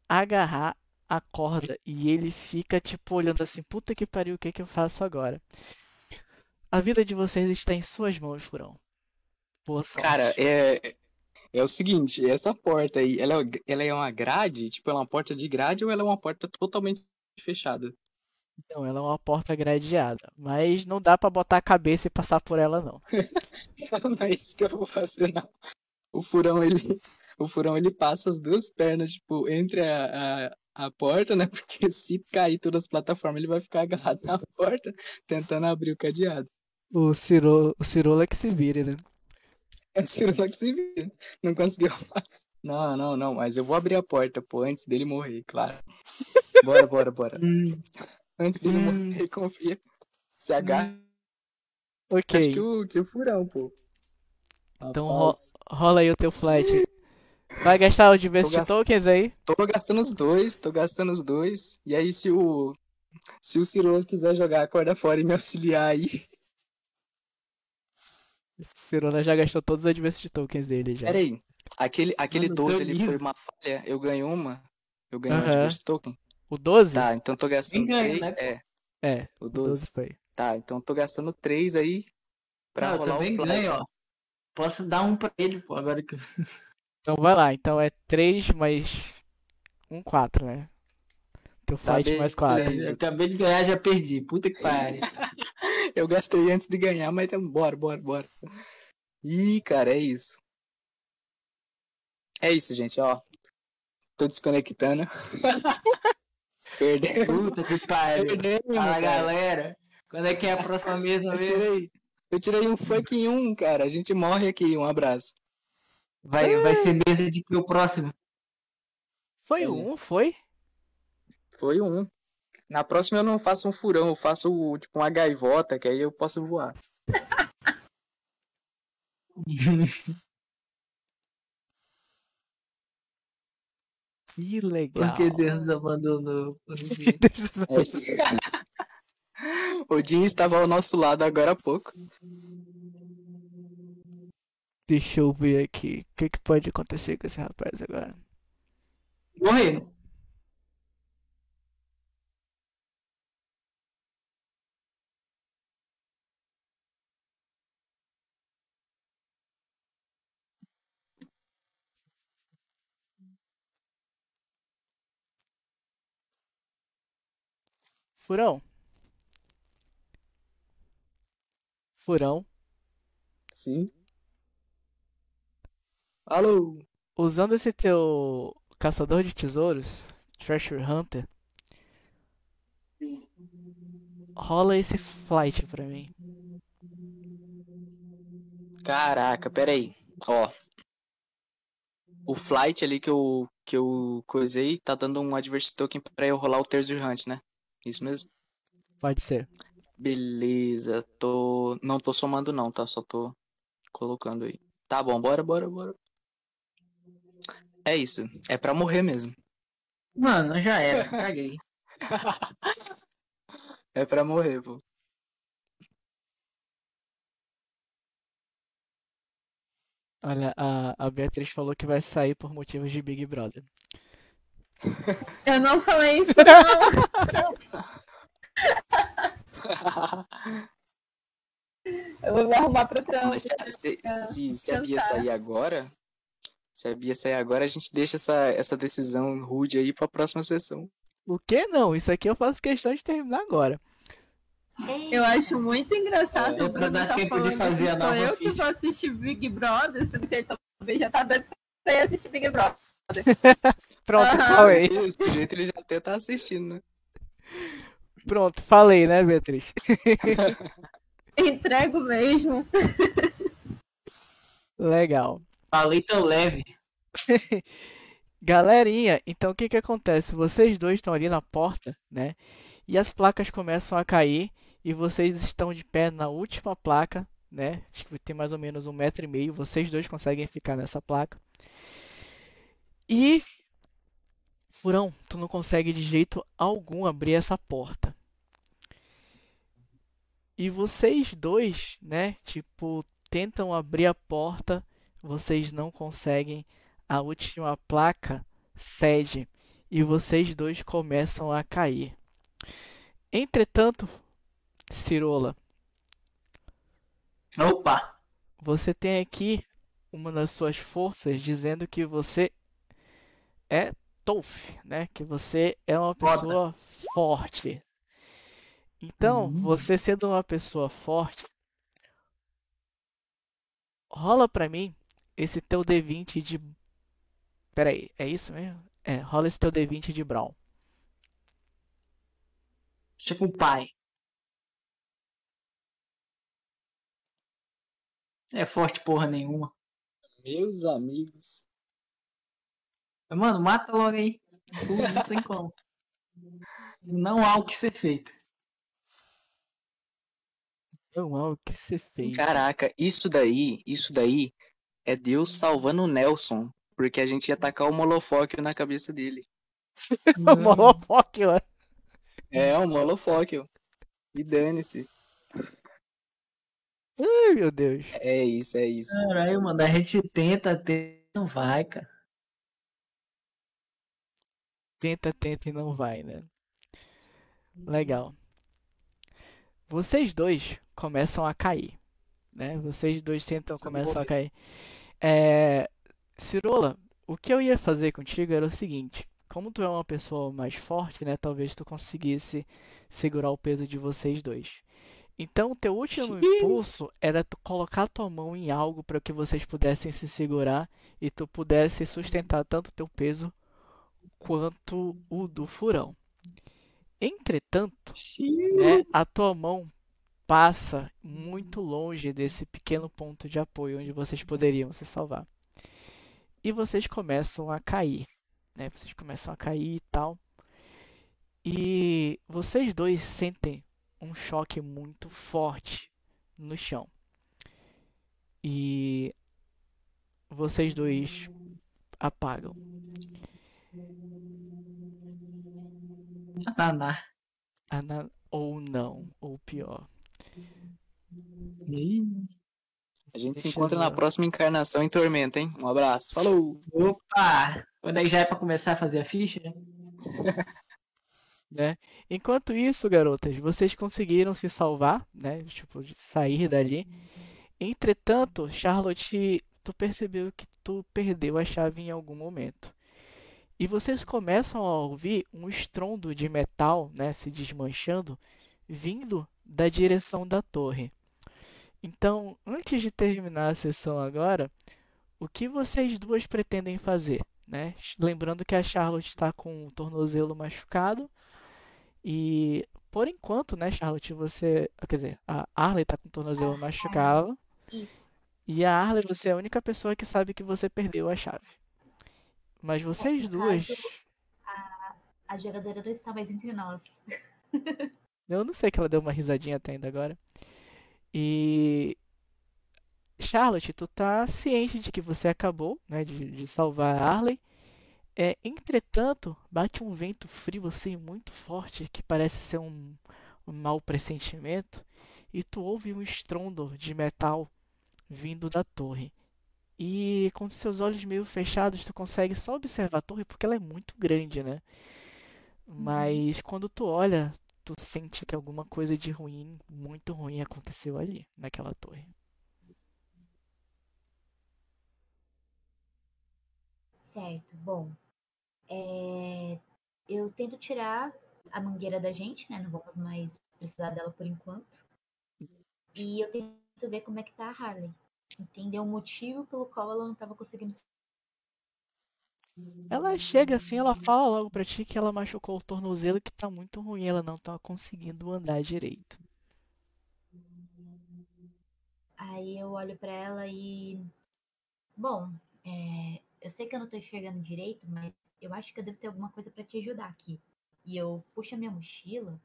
agarrar a corda e ele fica tipo olhando assim, puta que pariu, o que que eu faço agora? A vida de vocês está em suas mãos, Furão. Boa sorte. Cara, é, é o seguinte, essa porta aí, ela, é- ela é uma grade? Tipo, ela é uma porta de grade ou ela é uma porta totalmente fechada? Não, ela é uma porta gradeada, mas não dá pra botar a cabeça e passar por ela não. Não é isso que eu vou fazer, não. O furão, ele, o furão, ele passa as duas pernas, tipo, entre a, a, a porta, né? Porque se cair todas as plataformas, ele vai ficar agarrado na porta, tentando abrir o cadeado. O Ciro, o Cirola que se vire, né? É o Cirula que se vira. Não conseguiu. Não, não, não, mas eu vou abrir a porta, pô, antes dele morrer, claro. Bora, bora, bora. Hum, Antes dele Hum. morrer, confia. Se agarra Ok, que o, que o furão, pô. Então, Rapaz, rola aí o teu flight. Vai gastar o Diversity gast- Tokens aí? Tô gastando os dois, tô gastando os dois. E aí, se o. Se o Cirolo quiser jogar a corda fora e me auxiliar aí. O Cirola já gastou todos os Adversity Tokens dele já. Pera aí. Aquele, aquele Mano, 12 deu ele foi uma falha. Eu ganho uma. Eu ganhei um. Adverse Token. O 12? Tá, então tô gastando ganha, três. né, pô? É, É, o o 12. 12 foi. Tá, então tô gastando três aí pra não, eu rolar o também flight. ganho, ó. Posso dar um pra ele, pô, agora que eu. Então vai lá, então é 3 mais um 4, né? Teu Tá, flight mais 4. beleza. Eu acabei de ganhar, já perdi. Puta que pariu. Eu gastei antes de ganhar, mas então, bora, bora, bora. Ih, cara, é isso. É isso, gente, ó. Tô desconectando. Perdemos. Puta que pariu. Perdemos, Fala, galera. Quando é que é a próxima mesa Eu mesmo? tirei, eu tirei um fucking um, cara. A gente morre aqui. Um abraço. Vai, vai ser mesa de que o próximo. Foi É. um, foi? Foi um. Na próxima eu não faço um furão, eu faço tipo uma gaivota, que aí eu posso voar. Que legal. Porque Deus abandonou. o Jim estava ao nosso lado agora há pouco. Deixa eu ver aqui. O que, que pode acontecer com esse rapaz agora? Morrendo. Furão. Furão. Sim. Alô. Usando esse teu caçador de tesouros, Treasure Hunter, rola esse flight pra mim. Caraca, peraí. Ó. O flight ali que eu, que eu coisei tá dando um adversity token pra eu rolar o Treasure Hunt, né? Isso mesmo? Pode ser. Beleza, tô. Não tô somando não, tá? Só tô colocando aí. Tá bom, bora, bora, bora. É isso. É pra morrer mesmo. Mano, já era, caguei. é pra morrer, pô. Olha, a, a Beatriz falou que vai sair por motivos de Big Brother. Eu não falei isso, não. Eu vou me arrumar pro trampo. se, se, se, se a Bia sair agora, se a Bia sair agora, a gente deixa essa, essa decisão rude aí pra próxima sessão. O que não? Isso aqui eu faço questão de terminar agora. Eu acho muito engraçado. É pra dar tá tempo de fazer a nova Sou eu que vou assistir Big Brother, sendo que ele talvez já tá dando pra assistir Big Brother. Pronto, uhum. falei. Desse jeito ele já até tá assistindo, né? Pronto, falei, né, Beatriz? Entrego mesmo. Legal. Falei tão leve. Galerinha, então o que que acontece? Vocês dois estão ali na porta, né? E as placas começam a cair e vocês estão de pé na última placa, né? Acho que tem mais ou menos um metro e meio. Vocês dois conseguem ficar nessa placa. E Furão, tu não consegue de jeito algum abrir essa porta. E vocês dois, né, tipo, tentam abrir a porta, vocês não conseguem. A última placa cede e vocês dois começam a cair. Entretanto, Cirola. Opa! Você tem aqui uma das suas forças dizendo que você é Tolf, né? Que você é uma pessoa Foda. forte. Então, uhum. você sendo uma pessoa forte, rola pra mim esse teu D20 de. Pera aí, é isso mesmo? É, rola esse teu D20 de Brown. Tipo o pai. É forte porra nenhuma. Meus amigos. Mano, mata logo aí. não tem como. Não há o que ser feito. Não há o que ser feito. Caraca, isso daí, isso daí é Deus salvando o Nelson. Porque a gente ia tacar o molofóquio na cabeça dele. o molofóquio, é? É, o molofóquio. E dane-se. Ai, meu Deus. É isso, é isso. Caralho, mano, a gente tenta, tenta, não vai, cara tenta, tenta e não vai, né? Legal. Vocês dois começam a cair, né? Vocês dois tentam, começam a cair. É... Cirola, o que eu ia fazer contigo era o seguinte. Como tu é uma pessoa mais forte, né? Talvez tu conseguisse segurar o peso de vocês dois. Então, teu último impulso era tu colocar tua mão em algo para que vocês pudessem se segurar e tu pudesse sustentar tanto teu peso quanto o do furão. Entretanto, né, a tua mão passa muito longe desse pequeno ponto de apoio onde vocês poderiam se salvar. E vocês começam a cair, né? Vocês começam a cair e tal. E vocês dois sentem um choque muito forte no chão. E vocês dois apagam. Naná. Ana... Ou não, ou pior. A gente se Deixa encontra eu na próxima encarnação em Tormenta, hein? Um abraço. Falou! Opa! Quando aí já é pra começar a fazer a ficha, né? né? Enquanto isso, garotas, vocês conseguiram se salvar, né? Tipo, sair dali. Entretanto, Charlotte, tu percebeu que tu perdeu a chave em algum momento. E vocês começam a ouvir um estrondo de metal, né, se desmanchando, vindo da direção da torre. Então, antes de terminar a sessão agora, o que vocês duas pretendem fazer, né? Lembrando que a Charlotte está com o tornozelo machucado e por enquanto, né, Charlotte, você, quer dizer, a Arley está com o tornozelo Ah, machucado Isso. e a Arley, você é a única pessoa que sabe que você perdeu a chave. Mas vocês no duas, caso, A jogadora não está mais entre nós. eu não sei que ela deu uma risadinha até ainda agora. E Charlotte, tu tá ciente de que você acabou, né, de, de salvar a Arley. É, entretanto, bate um vento frio assim muito forte que parece ser um, um mau pressentimento e tu ouve um estrondo de metal vindo da torre. E com seus olhos meio fechados, tu consegue só observar a torre porque ela é muito grande, né? Mas quando tu olha, tu sente que alguma coisa de ruim, muito ruim aconteceu ali, naquela torre. Certo, bom. É, Eu tento tirar a mangueira da gente, né? Não vamos mais precisar dela por enquanto. E eu tento ver como é que tá a Harley. Entender o motivo pelo qual ela não estava conseguindo. Ela chega assim, ela fala logo pra ti que ela machucou o tornozelo que tá muito ruim, ela não tá conseguindo andar direito. Aí eu olho pra ela e. Bom, é, eu sei que eu não tô enxergando direito, mas eu acho que eu devo ter alguma coisa pra te ajudar aqui. E eu puxo a minha mochila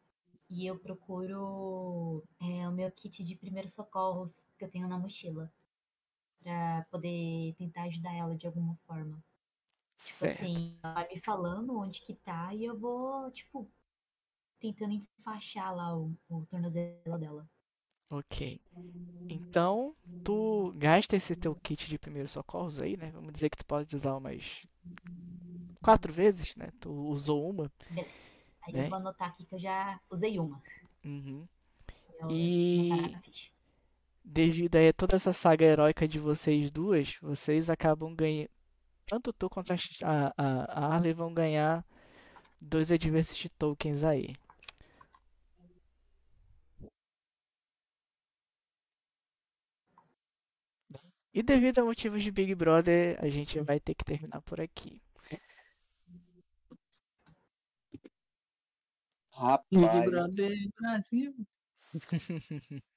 e eu procuro é, o meu kit de primeiros socorros que eu tenho na mochila. Pra poder tentar ajudar ela de alguma forma. Tipo Certo. assim, ela vai me falando onde que tá e eu vou, tipo, tentando enfaixar lá o, o tornozelo dela. Ok. Então, tu gasta esse teu kit de primeiros socorros aí, né? Vamos dizer que tu pode usar umas quatro vezes, né? Tu usou uma. Aí Né? eu vou anotar aqui que eu já usei uma. Uhum. Eu E- vou parar na ficha. Devido a toda essa saga heróica de vocês duas, vocês acabam ganhando. Tanto tu quanto a, a, a Harley vão ganhar dois Adversity Tokens aí. E devido a motivos de Big Brother, a gente vai ter que terminar por aqui. Big Rapaz, Brother Brasil.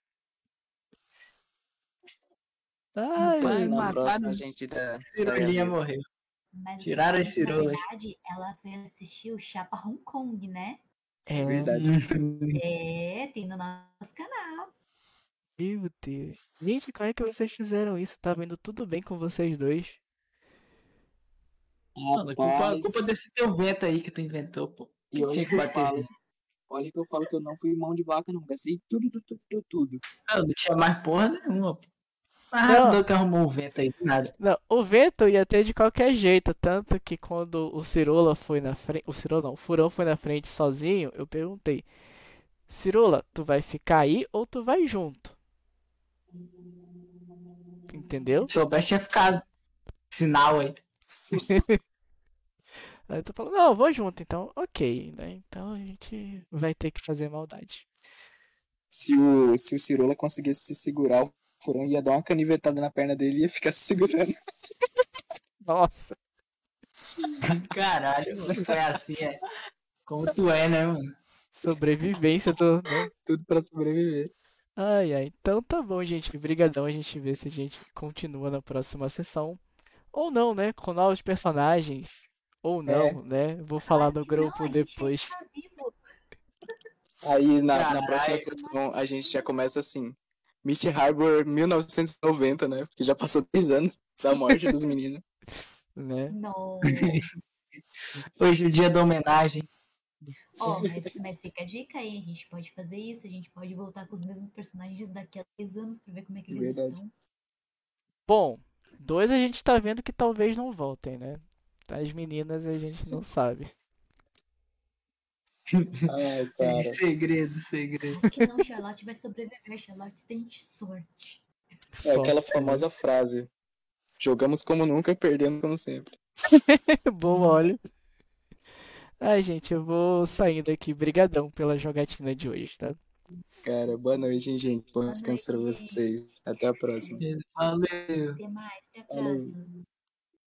Ai, Vai matar próxima a gente dá. Cirolinha morreu. Mas Tiraram rolo Na verdade, ela foi assistir o Chapa Hong Kong, né? é, Verdade. É, tem no nosso canal. meu Deus. Gente, como é que vocês fizeram isso? Tá vendo tudo bem com vocês dois? Mano, culpa, Rapaz, culpa desse teu vento aí que tu inventou, pô. e tinha olha que eu bater falo. Olha que eu falo que eu não fui mão de vaca, não. Gastei tudo, tudo, tudo, tudo, tudo. Ah, não tinha mais porra nenhuma, pô. Ah, Não. que arrumou o vento aí, nada. Não, o vento ia ter de qualquer jeito, tanto que quando o Cirola foi na frente, o Cirola não, o Furão foi na frente sozinho, eu perguntei: Cirola, tu vai ficar aí ou tu vai junto? Entendeu? Se soubesse, tinha ficado. Sinal aí. Aí tu falou: Não, eu vou junto, então, ok, né? Então a gente vai ter que fazer maldade. Se o, se o Cirola conseguisse se segurar, o furão ia dar uma canivetada na perna dele e ia ficar se segurando. Nossa, Caralho, mano. Foi assim, é. Como tu é, né, mano? sobrevivência do. né? Tudo pra sobreviver. Ai, ai. Então tá bom, gente. Brigadão. A gente vê se a gente continua na próxima sessão. Ou não, né? Com novos personagens. Ou não, né? Vou falar no Não, grupo gente depois. tá. Aí na, na próxima sessão a gente já começa assim. Misty Harbor 1990, né? Porque já passou 10 anos da morte dos meninos. Né? Não. Hoje é o dia da homenagem. Ó, mas, mas fica a dica aí, a gente pode fazer isso, a gente pode voltar com os mesmos personagens daqui a 10 anos pra ver como é que eles Verdade. estão. Bom, dois a gente tá vendo que talvez não voltem, né? As meninas a gente não sabe. Ai, cara. segredo, segredo. Que não, Charlotte vai sobreviver, Charlotte tem sorte. É aquela famosa frase. Jogamos como nunca e perdemos como sempre. Bom, olha. Ai, gente, eu vou saindo aqui. Brigadão pela jogatina de hoje, tá? Cara, boa noite, hein, gente. Bom descanso pra vocês. Até a próxima. Valeu. Até mais, até a Valeu. próxima.